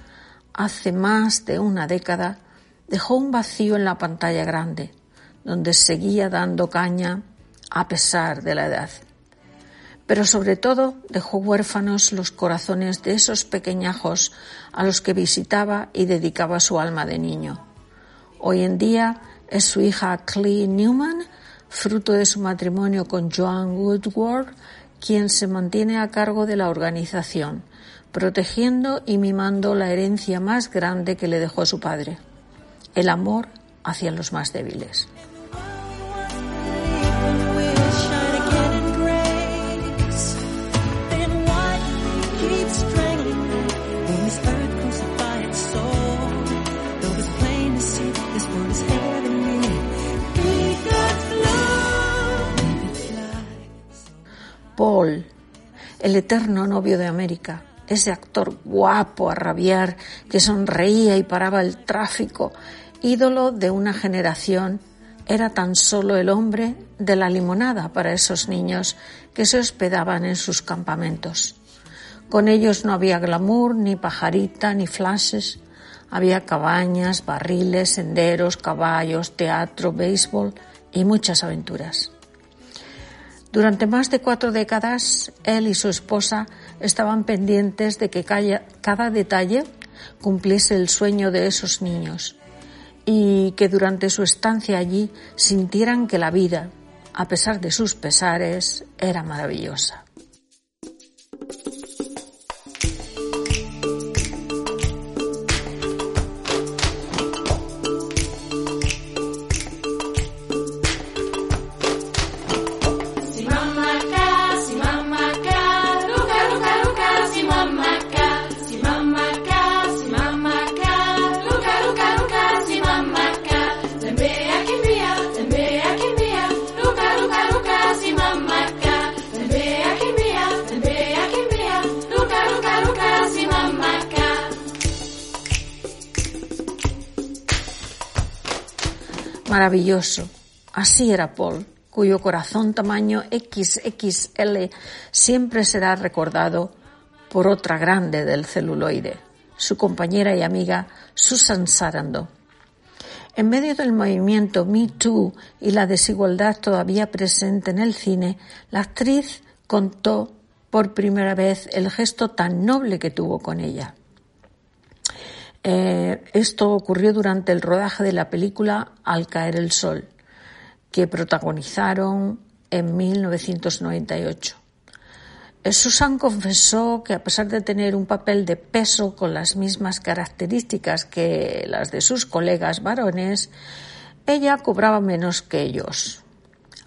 hace más de una década, dejó un vacío en la pantalla grande, donde seguía dando caña a pesar de la edad. Pero sobre todo dejó huérfanos los corazones de esos pequeñajos a los que visitaba y dedicaba su alma de niño. Hoy en día es su hija Clee Newman, fruto de su matrimonio con Joan Woodward, quien se mantiene a cargo de la organización, protegiendo y mimando la herencia más grande que le dejó su padre, el amor hacia los más débiles. Paul, el eterno novio de América, ese actor guapo a rabiar que sonreía y paraba el tráfico, ídolo de una generación, era tan solo el hombre de la limonada para esos niños que se hospedaban en sus campamentos. Con ellos no había glamour, ni pajarita, ni flashes. Había cabañas, barriles, senderos, caballos, teatro, béisbol y muchas aventuras. Durante más de cuatro décadas, él y su esposa estaban pendientes de que cada detalle cumpliese el sueño de esos niños y que durante su estancia allí sintieran que la vida, a pesar de sus pesares, era maravillosa. Maravilloso. Así era Paul, cuyo corazón tamaño XXL siempre será recordado por otra grande del celuloide, su compañera y amiga Susan Sarandon. En medio del movimiento Me Too y la desigualdad todavía presente en el cine, la actriz contó por primera vez el gesto tan noble que tuvo con ella. Eh, esto ocurrió durante el rodaje de la película Al caer el sol, que protagonizaron en 1998. Eh, Susan confesó que a pesar de tener un papel de peso con las mismas características que las de sus colegas varones, ella cobraba menos que ellos.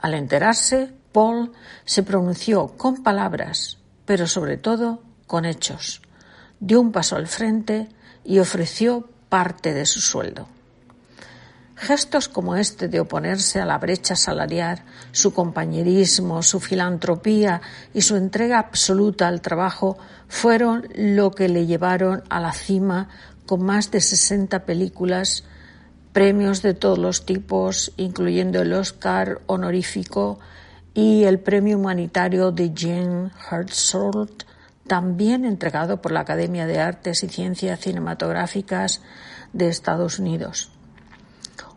Al enterarse, Paul se pronunció con palabras, pero sobre todo con hechos. Dio un paso al frente y ofreció parte de su sueldo. Gestos como este de oponerse a la brecha salarial, su compañerismo, su filantropía y su entrega absoluta al trabajo fueron lo que le llevaron a la cima con más de 60 películas, premios de todos los tipos, incluyendo el Oscar honorífico y el premio humanitario de Jean Hertzog también entregado por la Academia de Artes y Ciencias Cinematográficas de Estados Unidos.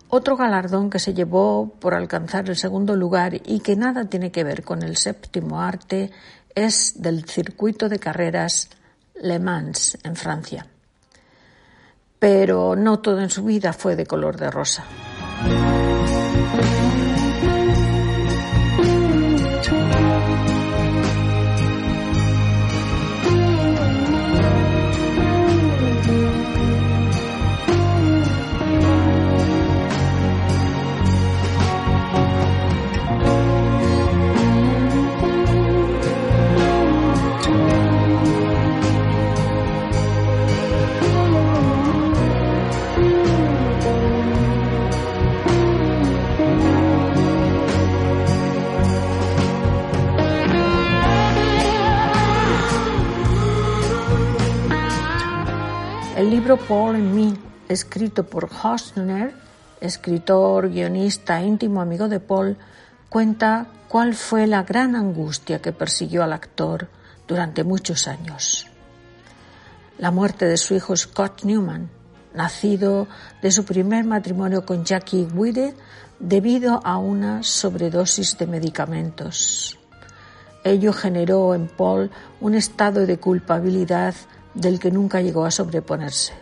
Otro galardón que se llevó por alcanzar el segundo lugar y que nada tiene que ver con el séptimo arte es del circuito de carreras Le Mans en Francia. Pero no todo en su vida fue de color de rosa. El libro Paul en mí escrito por Hosner, escritor, guionista, íntimo amigo de Paul, cuenta cuál fue la gran angustia que persiguió al actor durante muchos años. La muerte de su hijo Scott Newman, nacido de su primer matrimonio con Jackie Wide debido a una sobredosis de medicamentos. Ello generó en Paul un estado de culpabilidad del que nunca llegó a sobreponerse.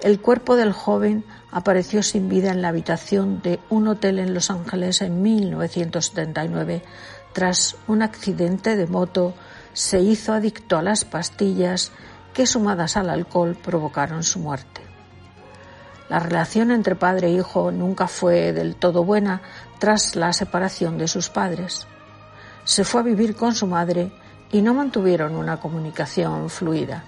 El cuerpo del joven apareció sin vida en la habitación de un hotel en Los Ángeles en 1979. Tras un accidente de moto, se hizo adicto a las pastillas que, sumadas al alcohol, provocaron su muerte. La relación entre padre e hijo nunca fue del todo buena tras la separación de sus padres. Se fue a vivir con su madre y no mantuvieron una comunicación fluida.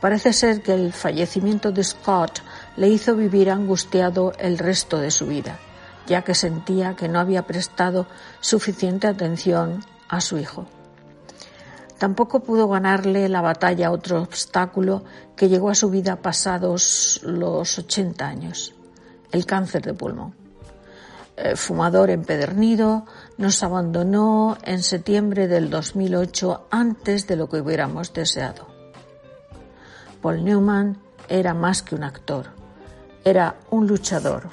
Parece ser que el fallecimiento de Scott le hizo vivir angustiado el resto de su vida, ya que sentía que no había prestado suficiente atención a su hijo. Tampoco pudo ganarle la batalla otro obstáculo que llegó a su vida pasados los 80 años, el cáncer de pulmón. Eh, fumador empedernido, nos abandonó en septiembre del 2008 antes de lo que hubiéramos deseado. Paul Newman era más que un actor, era un luchador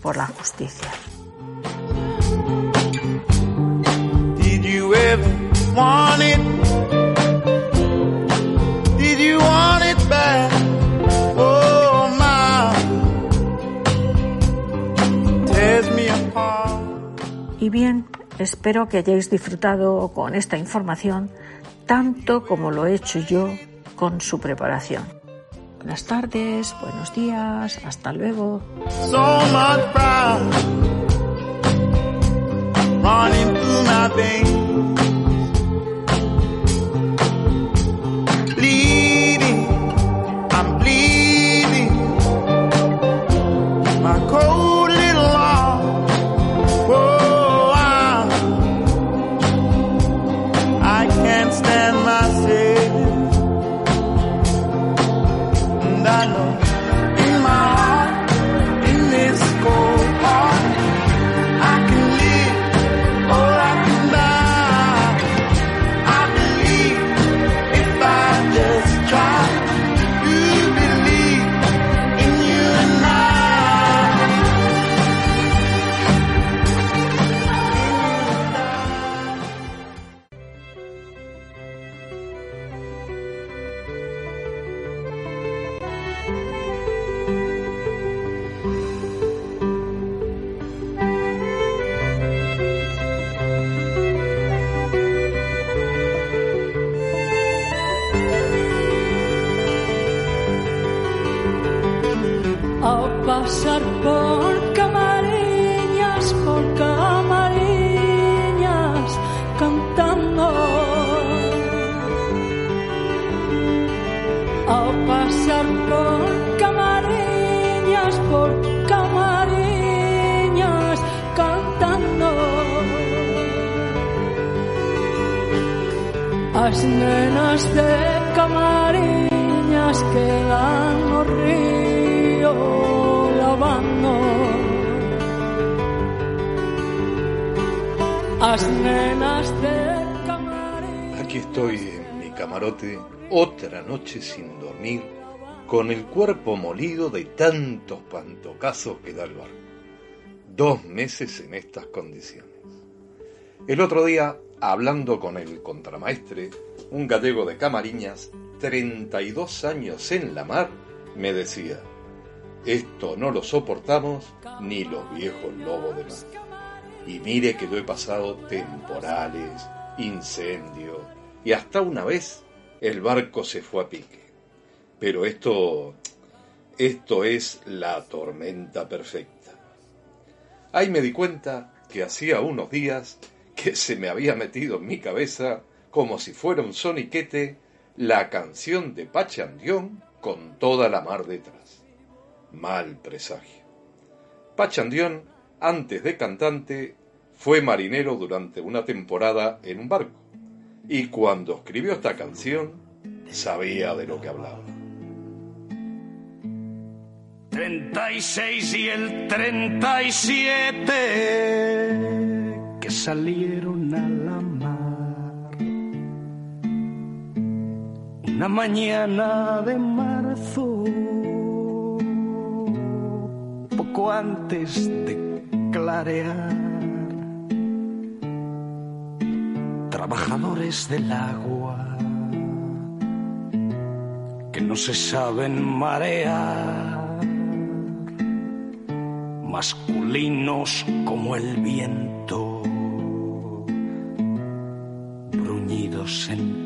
por la justicia. Did you ever want it? Did you want it back? Oh my, tears me apart. Y bien, espero que hayáis disfrutado con esta información tanto como lo he hecho yo con su preparación. Buenas tardes, buenos días, hasta luego. Pasar por camariñas, por camariñas, cantando. A pasar por camariñas, por camariñas, cantando. As nenas de camariñas quedan no río lavando. Aquí estoy en mi camarote, otra noche sin dormir, con el cuerpo molido de tantos pantocazos que da el barco. Dos meses en estas condiciones. El otro día, hablando con el contramaestre, un gallego de Camariñas, 32 años en la mar, me decía, esto no lo soportamos ni los viejos lobos de mar. Y mire que yo he pasado temporales, incendios, y hasta una vez el barco se fue a pique. Pero esto, esto es la tormenta perfecta. Ahí me di cuenta que hacía unos días que se me había metido en mi cabeza, como si fuera un soniquete, la canción de Pachandión con toda la mar detrás. Mal presagio. Pachandión, antes de cantante, fue marinero durante una temporada en un barco, y cuando escribió esta canción, sabía de lo que hablaba. 36 y el 37 que salieron a la mar. Una mañana de marzo, poco antes de clarear, trabajadores del agua que no se saben marear. Masculinos como el viento, bruñidos en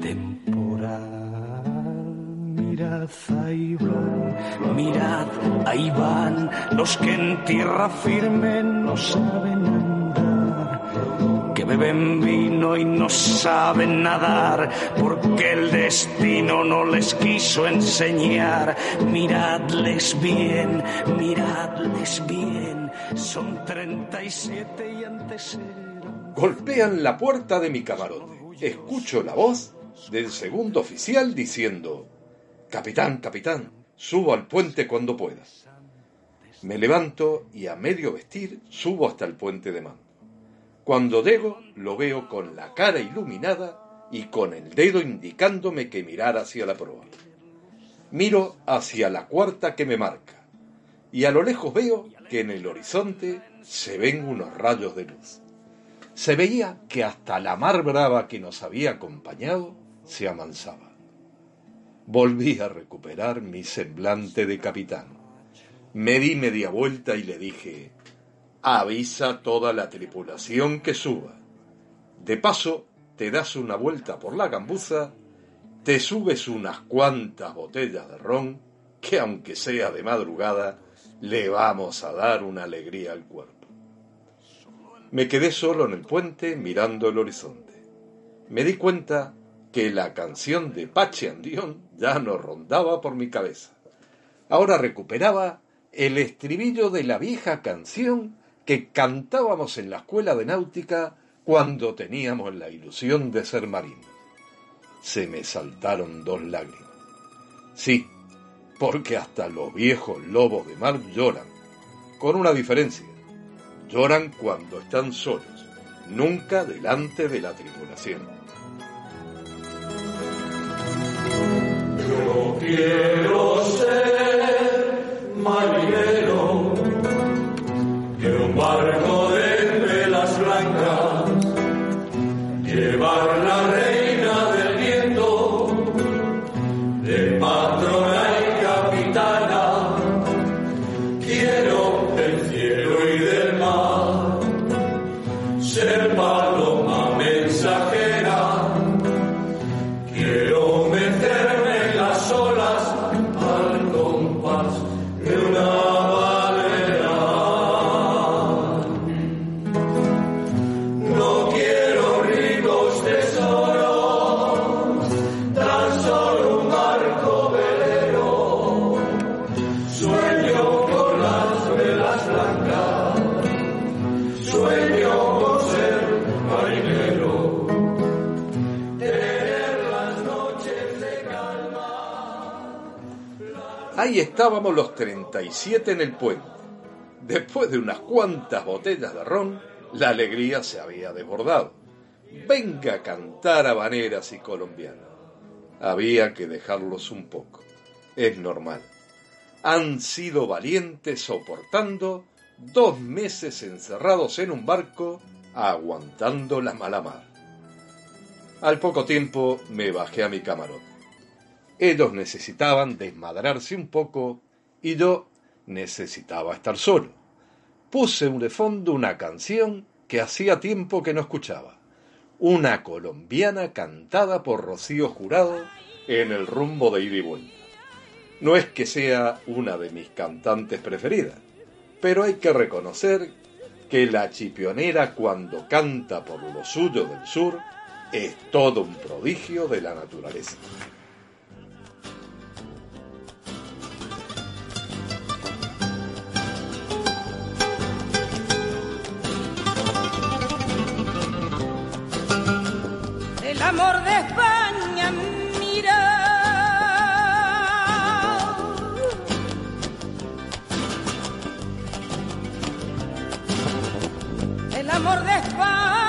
ahí van, mirad, ahí van los que en tierra firme no saben andar, que beben vino y no saben nadar, porque el destino no les quiso enseñar. Miradles bien, miradles bien, son 37 y antes eran... Golpean la puerta de mi camarote. Escucho la voz del segundo oficial diciendo, Capitán, capitán, subo al puente cuando puedas. Me levanto y a medio vestir subo hasta el puente de mando. Cuando llego, lo veo con la cara iluminada y con el dedo indicándome que mirar hacia la proa. Miro hacia la cuarta que me marca y a lo lejos veo que en el horizonte se ven unos rayos de luz. Se veía que hasta la mar brava que nos había acompañado se amansaba. Volví a recuperar mi semblante de capitán. Me di media vuelta y le dije, avisa a toda la tripulación que suba. De paso, te das una vuelta por la gambuza, te subes unas cuantas botellas de ron, que aunque sea de madrugada, le vamos a dar una alegría al cuerpo. Me quedé solo en el puente mirando el horizonte. Me di cuenta que la canción de Pache Andión ya no rondaba por mi cabeza. Ahora recuperaba el estribillo de la vieja canción que cantábamos en la escuela de náutica cuando teníamos la ilusión de ser marinos. Se me saltaron dos lágrimas. Sí, porque hasta los viejos lobos de mar lloran, con una diferencia. Lloran cuando están solos, nunca delante de la tripulación. Quiero ser marinero. De un barco de velas blancas, llevar estábamos los 37 en el puente. Después de unas cuantas botellas de ron, la alegría se había desbordado. Venga a cantar habaneras y colombianas. Había que dejarlos un poco. Es normal. Han sido valientes soportando dos meses encerrados en un barco, aguantando la mala mar. Al poco tiempo me bajé a mi camarote. Ellos necesitaban desmadrarse un poco y yo necesitaba estar solo. Puse de fondo una canción que hacía tiempo que no escuchaba. Una colombiana cantada por Rocío Jurado en el rumbo de ida y vuelta. No es que sea una de mis cantantes preferidas, pero hay que reconocer que la chipionera cuando canta por lo suyo del sur es todo un prodigio de la naturaleza. El amor de España, mira. El amor de España.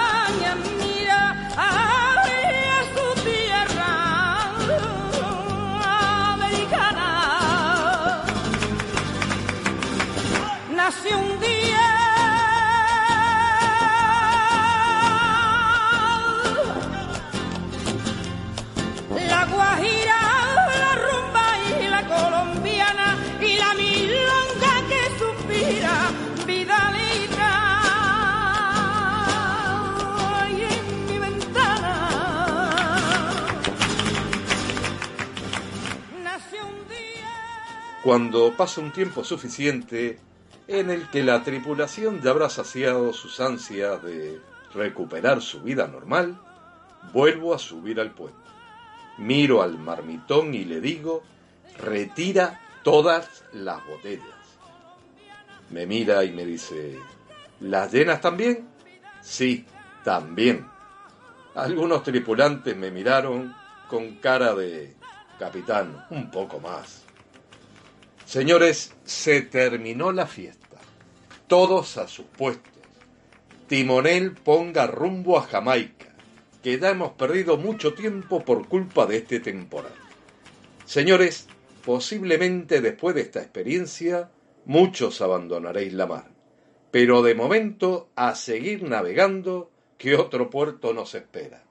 Cuando pasa un tiempo suficiente en el que la tripulación ya habrá saciado sus ansias de recuperar su vida normal, vuelvo a subir al puente. Miro al marmitón y le digo, retira todas las botellas. Me mira y me dice, ¿las llenas también? Sí, también. Algunos tripulantes me miraron con cara de, capitán, un poco más. Señores, se terminó la fiesta. Todos a sus puestos. Timonel ponga rumbo a Jamaica, que ya hemos perdido mucho tiempo por culpa de este temporal. Señores, posiblemente después de esta experiencia, muchos abandonaréis la mar. Pero de momento, a seguir navegando, que otro puerto nos espera.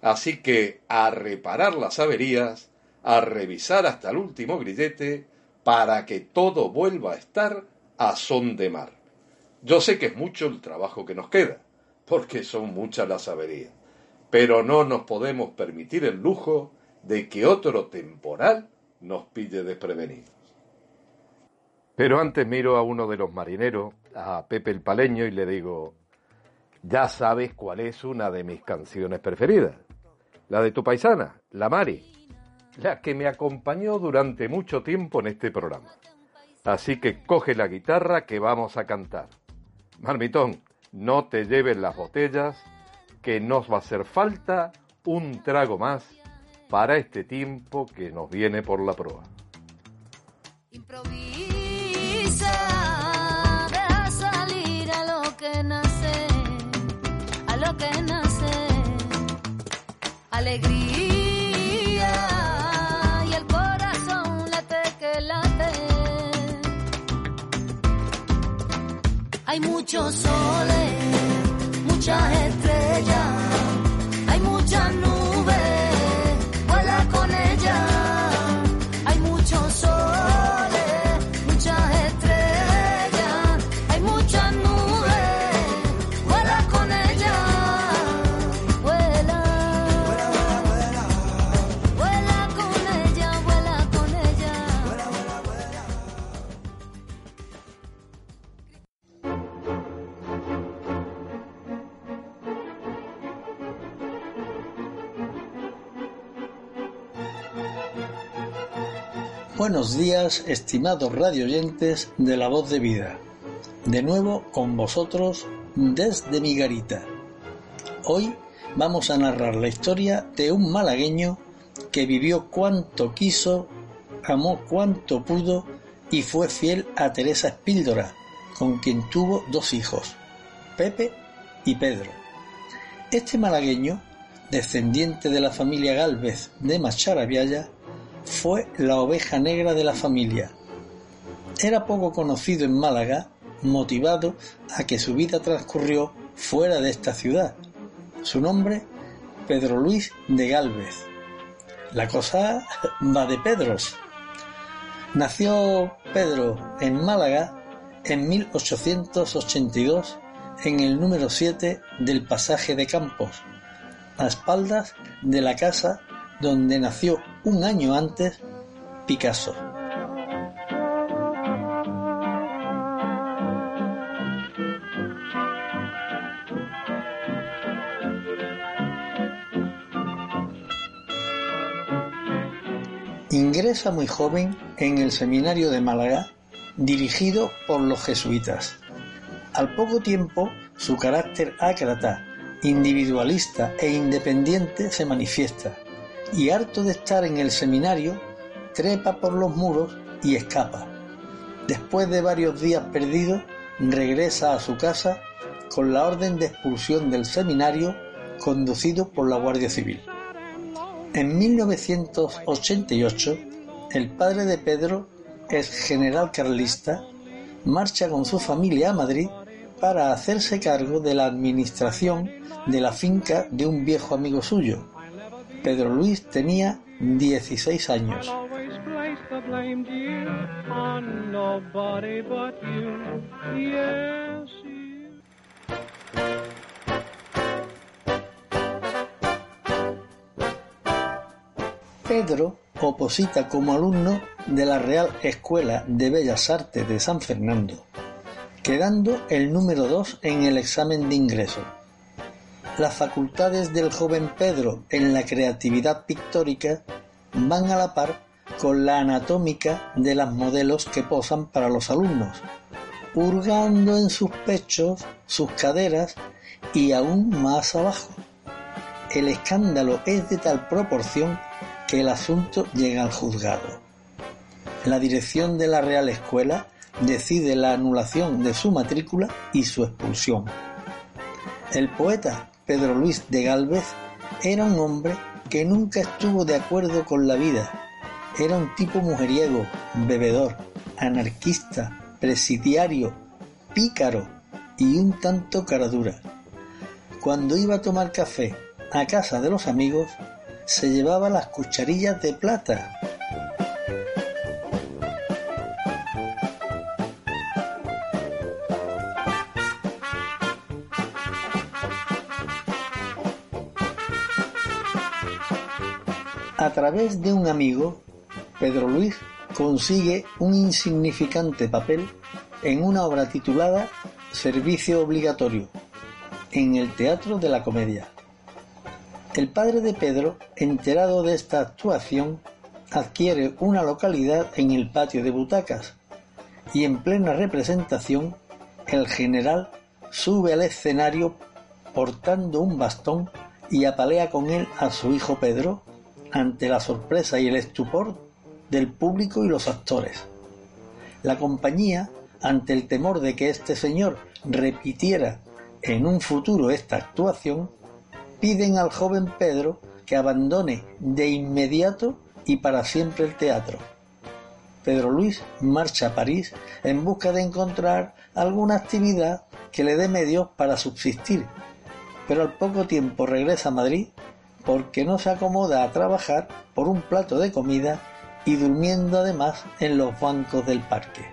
Así que a reparar las averías, a revisar hasta el último grillete, para que todo vuelva a estar a son de mar. Yo sé que es mucho el trabajo que nos queda, porque son muchas las averías, pero no nos podemos permitir el lujo de que otro temporal nos pille desprevenidos. Pero antes miro a uno de los marineros, a Pepe el Paleño, y le digo, ya sabes cuál es una de mis canciones preferidas, la de tu paisana, la Mari, la que me acompañó durante mucho tiempo en este programa. Así que coge la guitarra que vamos a cantar. Marmitón, no te lleves las botellas, que nos va a hacer falta un trago más para este tiempo que nos viene por la proa. Improvisa, salir a lo que nace, a lo que nace. Alegría Hay muchos soles, muchas estrellas, hay muchas nubes, vuela con ellas. Buenos días, estimados radioyentes de La Voz de Vida. De nuevo con vosotros desde mi garita. Hoy vamos a narrar la historia de un malagueño que vivió cuanto quiso, amó cuanto pudo y fue fiel a Teresa Espíldora, con quien tuvo dos hijos, Pepe y Pedro. Este malagueño, descendiente de la familia Gálvez de Macharabiaya, fue la oveja negra de la familia. Era poco conocido en Málaga, motivado a que su vida transcurrió fuera de esta ciudad. Su nombre, Pedro Luis de Gálvez. La cosa va de Pedros. Nació Pedro en Málaga en 1882 en el número 7 del pasaje de Campos, a espaldas de la casa donde nació un año antes Picasso. Ingresa muy joven en el seminario de Málaga, dirigido por los jesuitas. Al poco tiempo, su carácter ácrata, individualista e independiente se manifiesta, y harto de estar en el seminario, trepa por los muros y escapa. Después de varios días perdidos, regresa a su casa con la orden de expulsión del seminario conducido por la Guardia Civil. En 1988, el padre de Pedro, ex general carlista, marcha con su familia a Madrid para hacerse cargo de la administración de la finca de un viejo amigo suyo. Pedro Luis tenía 16 años. Pedro oposita como alumno de la Real Escuela de Bellas Artes de San Fernando, quedando el número 2 en el examen de ingreso. Las facultades del joven Pedro en la creatividad pictórica van a la par con la anatómica de las modelos que posan para los alumnos, hurgando en sus pechos, sus caderas y aún más abajo. El escándalo es de tal proporción que el asunto llega al juzgado. La dirección de la Real Escuela decide la anulación de su matrícula y su expulsión. El poeta Pedro Luis de Gálvez era un hombre que nunca estuvo de acuerdo con la vida. Era un tipo mujeriego, bebedor, anarquista, presidiario, pícaro y un tanto caradura. Cuando iba a tomar café a casa de los amigos, se llevaba las cucharillas de plata. A través de un amigo, Pedro Luis consigue un insignificante papel en una obra titulada Servicio Obligatorio, en el Teatro de la Comedia. El padre de Pedro, enterado de esta actuación, adquiere una localidad en el patio de butacas y en plena representación el general sube al escenario portando un bastón y apalea con él a su hijo Pedro ante la sorpresa y el estupor del público y los actores. La compañía, ante el temor de que este señor repitiera en un futuro esta actuación, piden al joven Pedro que abandone de inmediato y para siempre el teatro. Pedro Luis marcha a París en busca de encontrar alguna actividad que le dé medios para subsistir, pero al poco tiempo regresa a Madrid porque no se acomoda a trabajar por un plato de comida y durmiendo además en los bancos del parque.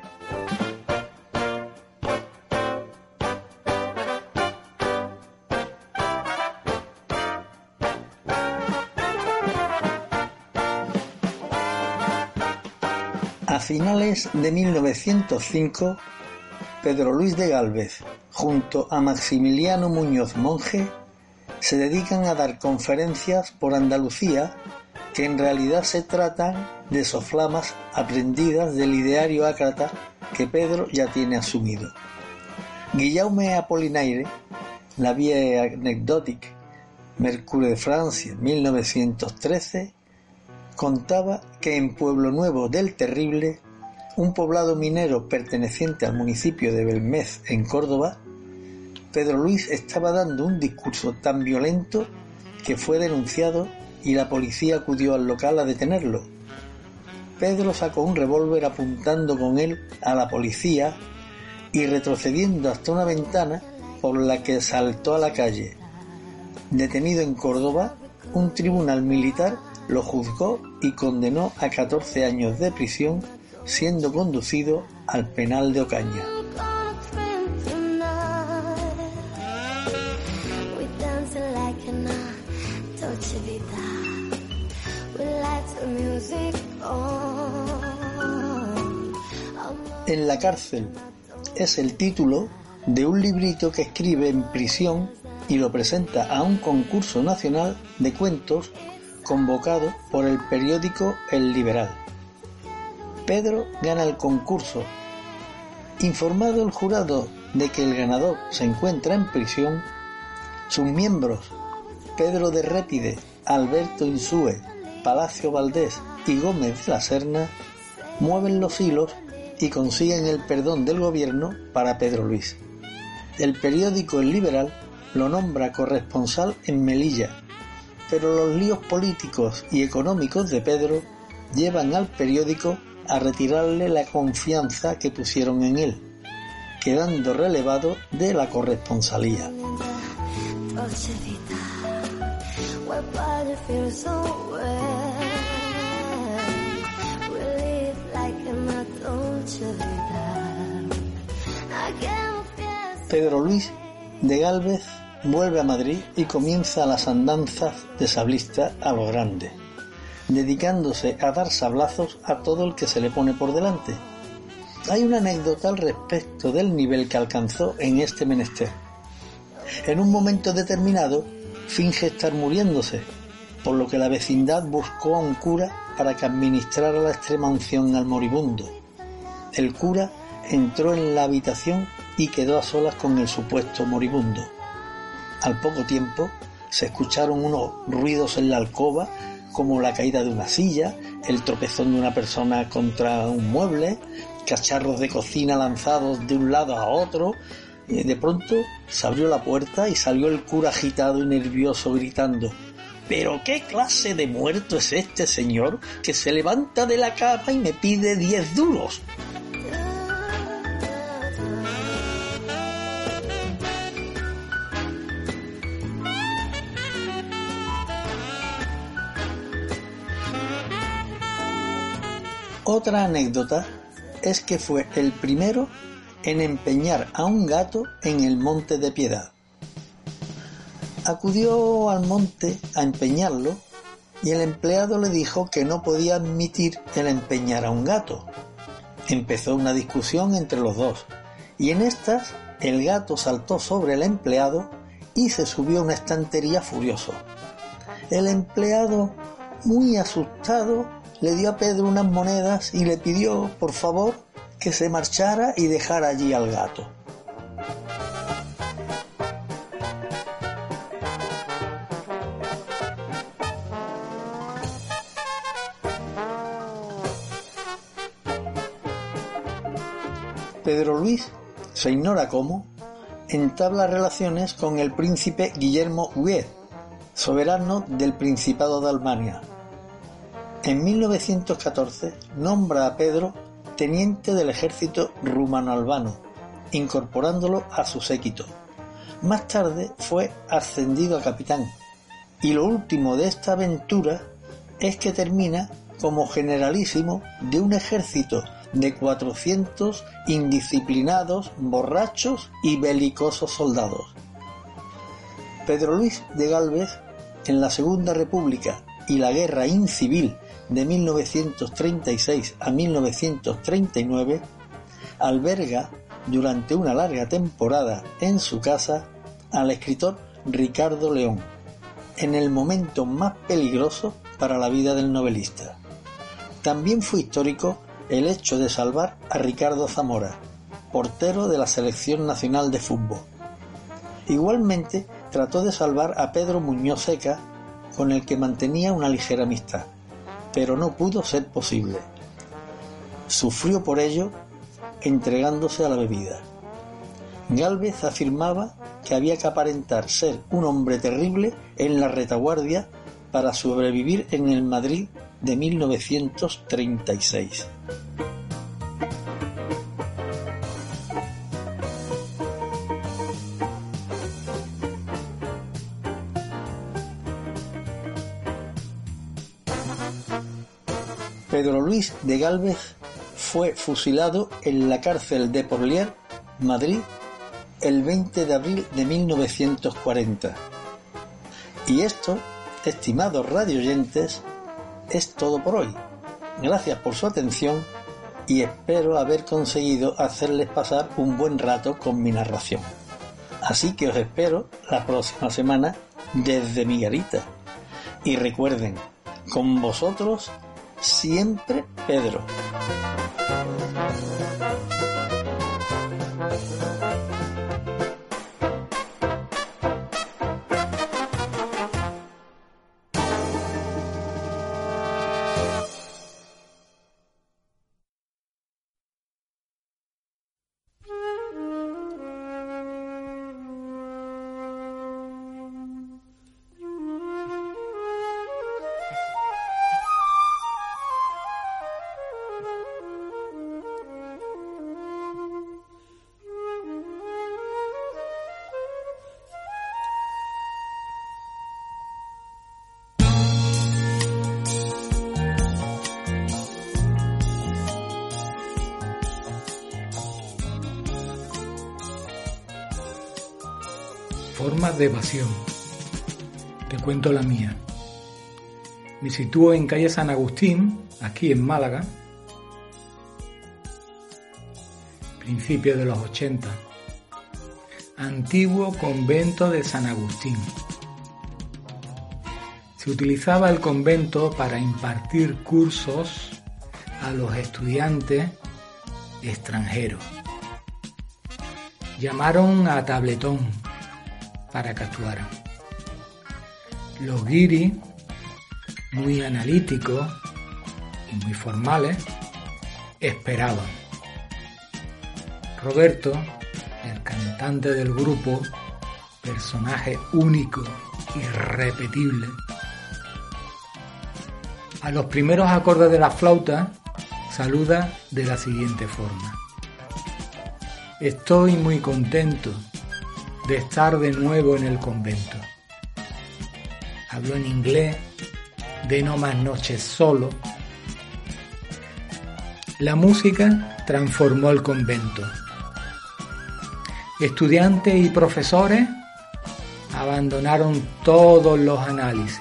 A finales de 1905, Pedro Luis de Gálvez, junto a Maximiliano Muñoz Monje, se dedican a dar conferencias por Andalucía que en realidad se tratan de soflamas aprendidas del ideario ácrata que Pedro ya tiene asumido. Guillaume Apollinaire, La Vie Anecdotique, Mercurio de Francia, 1913, contaba que en Pueblo Nuevo del Terrible, un poblado minero perteneciente al municipio de Belmez, en Córdoba, Pedro Luis estaba dando un discurso tan violento que fue denunciado y la policía acudió al local a detenerlo. Pedro sacó un revólver apuntando con él a la policía y retrocediendo hasta una ventana por la que saltó a la calle. Detenido en Córdoba, un tribunal militar lo juzgó y condenó a 14 años de prisión, siendo conducido al penal de Ocaña. En la cárcel es el título de un librito que escribe en prisión y lo presenta a un concurso nacional de cuentos convocado por el periódico El Liberal. Pedro gana el concurso. Informado el jurado de que el ganador se encuentra en prisión, sus miembros, Pedro de Répide, Alberto Insúe, Palacio Valdés y Gómez de la Serna, mueven los hilos y consiguen el perdón del gobierno para Pedro Luis. El periódico El Liberal lo nombra corresponsal en Melilla, pero los líos políticos y económicos de Pedro llevan al periódico a retirarle la confianza que pusieron en él, quedando relevado de la corresponsalía. Pedro Luis de Galvez vuelve a Madrid y comienza las andanzas de sablista a lo grande, dedicándose a dar sablazos a todo el que se le pone por delante. Hay una anécdota al respecto del nivel que alcanzó en este menester. En un momento determinado finge estar muriéndose, por lo que la vecindad buscó a un cura para que administrara la extrema unción al moribundo. El cura entró en la habitación y quedó a solas con el supuesto moribundo. Al poco tiempo se escucharon unos ruidos en la alcoba, como la caída de una silla, el tropezón de una persona contra un mueble, cacharros de cocina lanzados de un lado a otro. De pronto se abrió la puerta y salió el cura agitado y nervioso gritando ¿Pero qué clase de muerto es este señor que se levanta de la cama y me pide diez duros? Otra anécdota es que fue el primero en empeñar a un gato en el Monte de Piedad. Acudió al monte a empeñarlo y el empleado le dijo que no podía admitir el empeñar a un gato. Empezó una discusión entre los dos y en estas el gato saltó sobre el empleado y se subió a una estantería furioso. El empleado, muy asustado, le dio a Pedro unas monedas y le pidió, por favor, que se marchara y dejara allí al gato. Pedro Luis, se ignora cómo, entabla relaciones con el príncipe Guillermo Huguet, soberano del Principado de Albania. En 1914 nombra a Pedro teniente del ejército rumano-albano, incorporándolo a su séquito. Más tarde fue ascendido a capitán, y lo último de esta aventura es que termina como generalísimo de un ejército de 400 indisciplinados, borrachos y belicosos soldados. Pedro Luis de Galvez, en la Segunda República y la Guerra Incivil de 1936 a 1939, alberga durante una larga temporada en su casa al escritor Ricardo León, en el momento más peligroso para la vida del novelista. También fue histórico el hecho de salvar a Ricardo Zamora, portero de la Selección Nacional de Fútbol. Igualmente trató de salvar a Pedro Muñoz Seca, con el que mantenía una ligera amistad, pero no pudo ser posible. Sufrió por ello entregándose a la bebida. Gálvez afirmaba que había que aparentar ser un hombre terrible en la retaguardia para sobrevivir en el Madrid de 1936. Pedro Luis de Gálvez fue fusilado en la cárcel de Porlier, Madrid, el 20 de abril de 1940. Y esto, estimados radioyentes, es todo por hoy. Gracias por su atención y espero haber conseguido hacerles pasar un buen rato con mi narración. Así que os espero la próxima semana desde mi garita. Y recuerden, con vosotros siempre Pedro. De evasión. Te cuento la mía. Me sitúo en calle San Agustín, aquí en Málaga, principios de los 80. Antiguo convento de San Agustín. Se utilizaba el convento para impartir cursos a los estudiantes extranjeros. Llamaron a Tabletón para que actuaran. Los guiris, muy analíticos y muy formales, esperaban. Roberto, el cantante del grupo, personaje único, irrepetible, a los primeros acordes de la flauta saluda de la siguiente forma. Estoy muy contento de estar de nuevo en el convento. Habló en inglés, de no más noches solo. La música transformó el convento. Estudiantes y profesores abandonaron todos los análisis.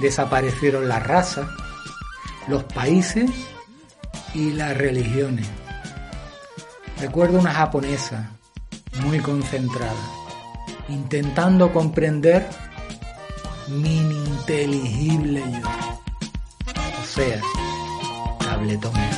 Desaparecieron las razas, los países y las religiones. Recuerdo una japonesa muy concentrada, intentando comprender mi ininteligible yo. O sea, tabletón.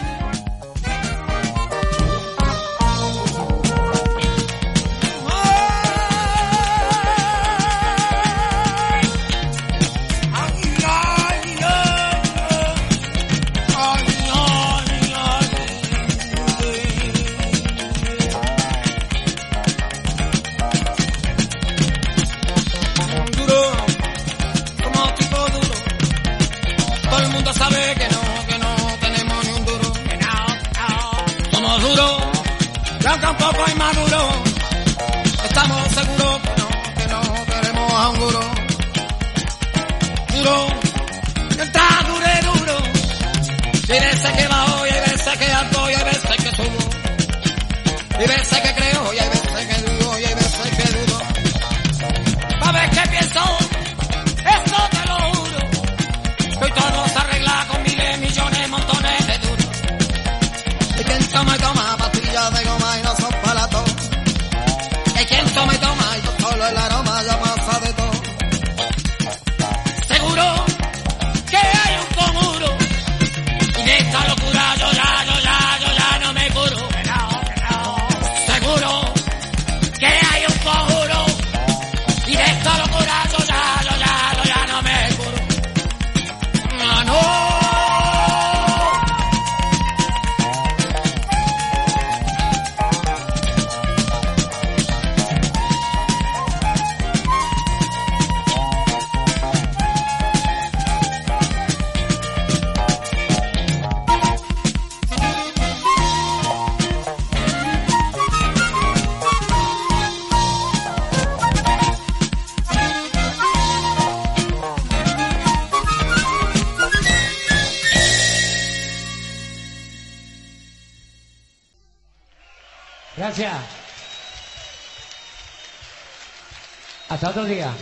Hasta otro día.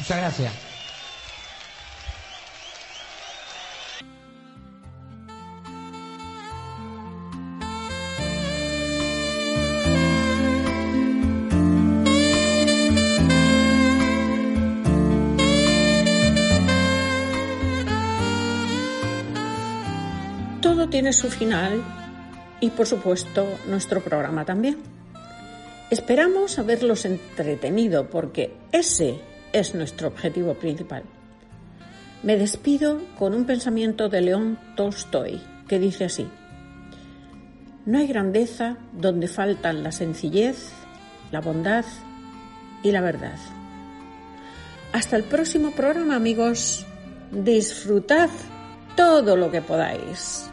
Muchas gracias. Todo tiene su final y por supuesto nuestro programa también. Esperamos haberlos entretenido porque ese es nuestro objetivo principal. Me despido con un pensamiento de León Tolstoy que dice así, no hay grandeza donde faltan la sencillez, la bondad y la verdad. Hasta el próximo programa amigos, disfrutad todo lo que podáis.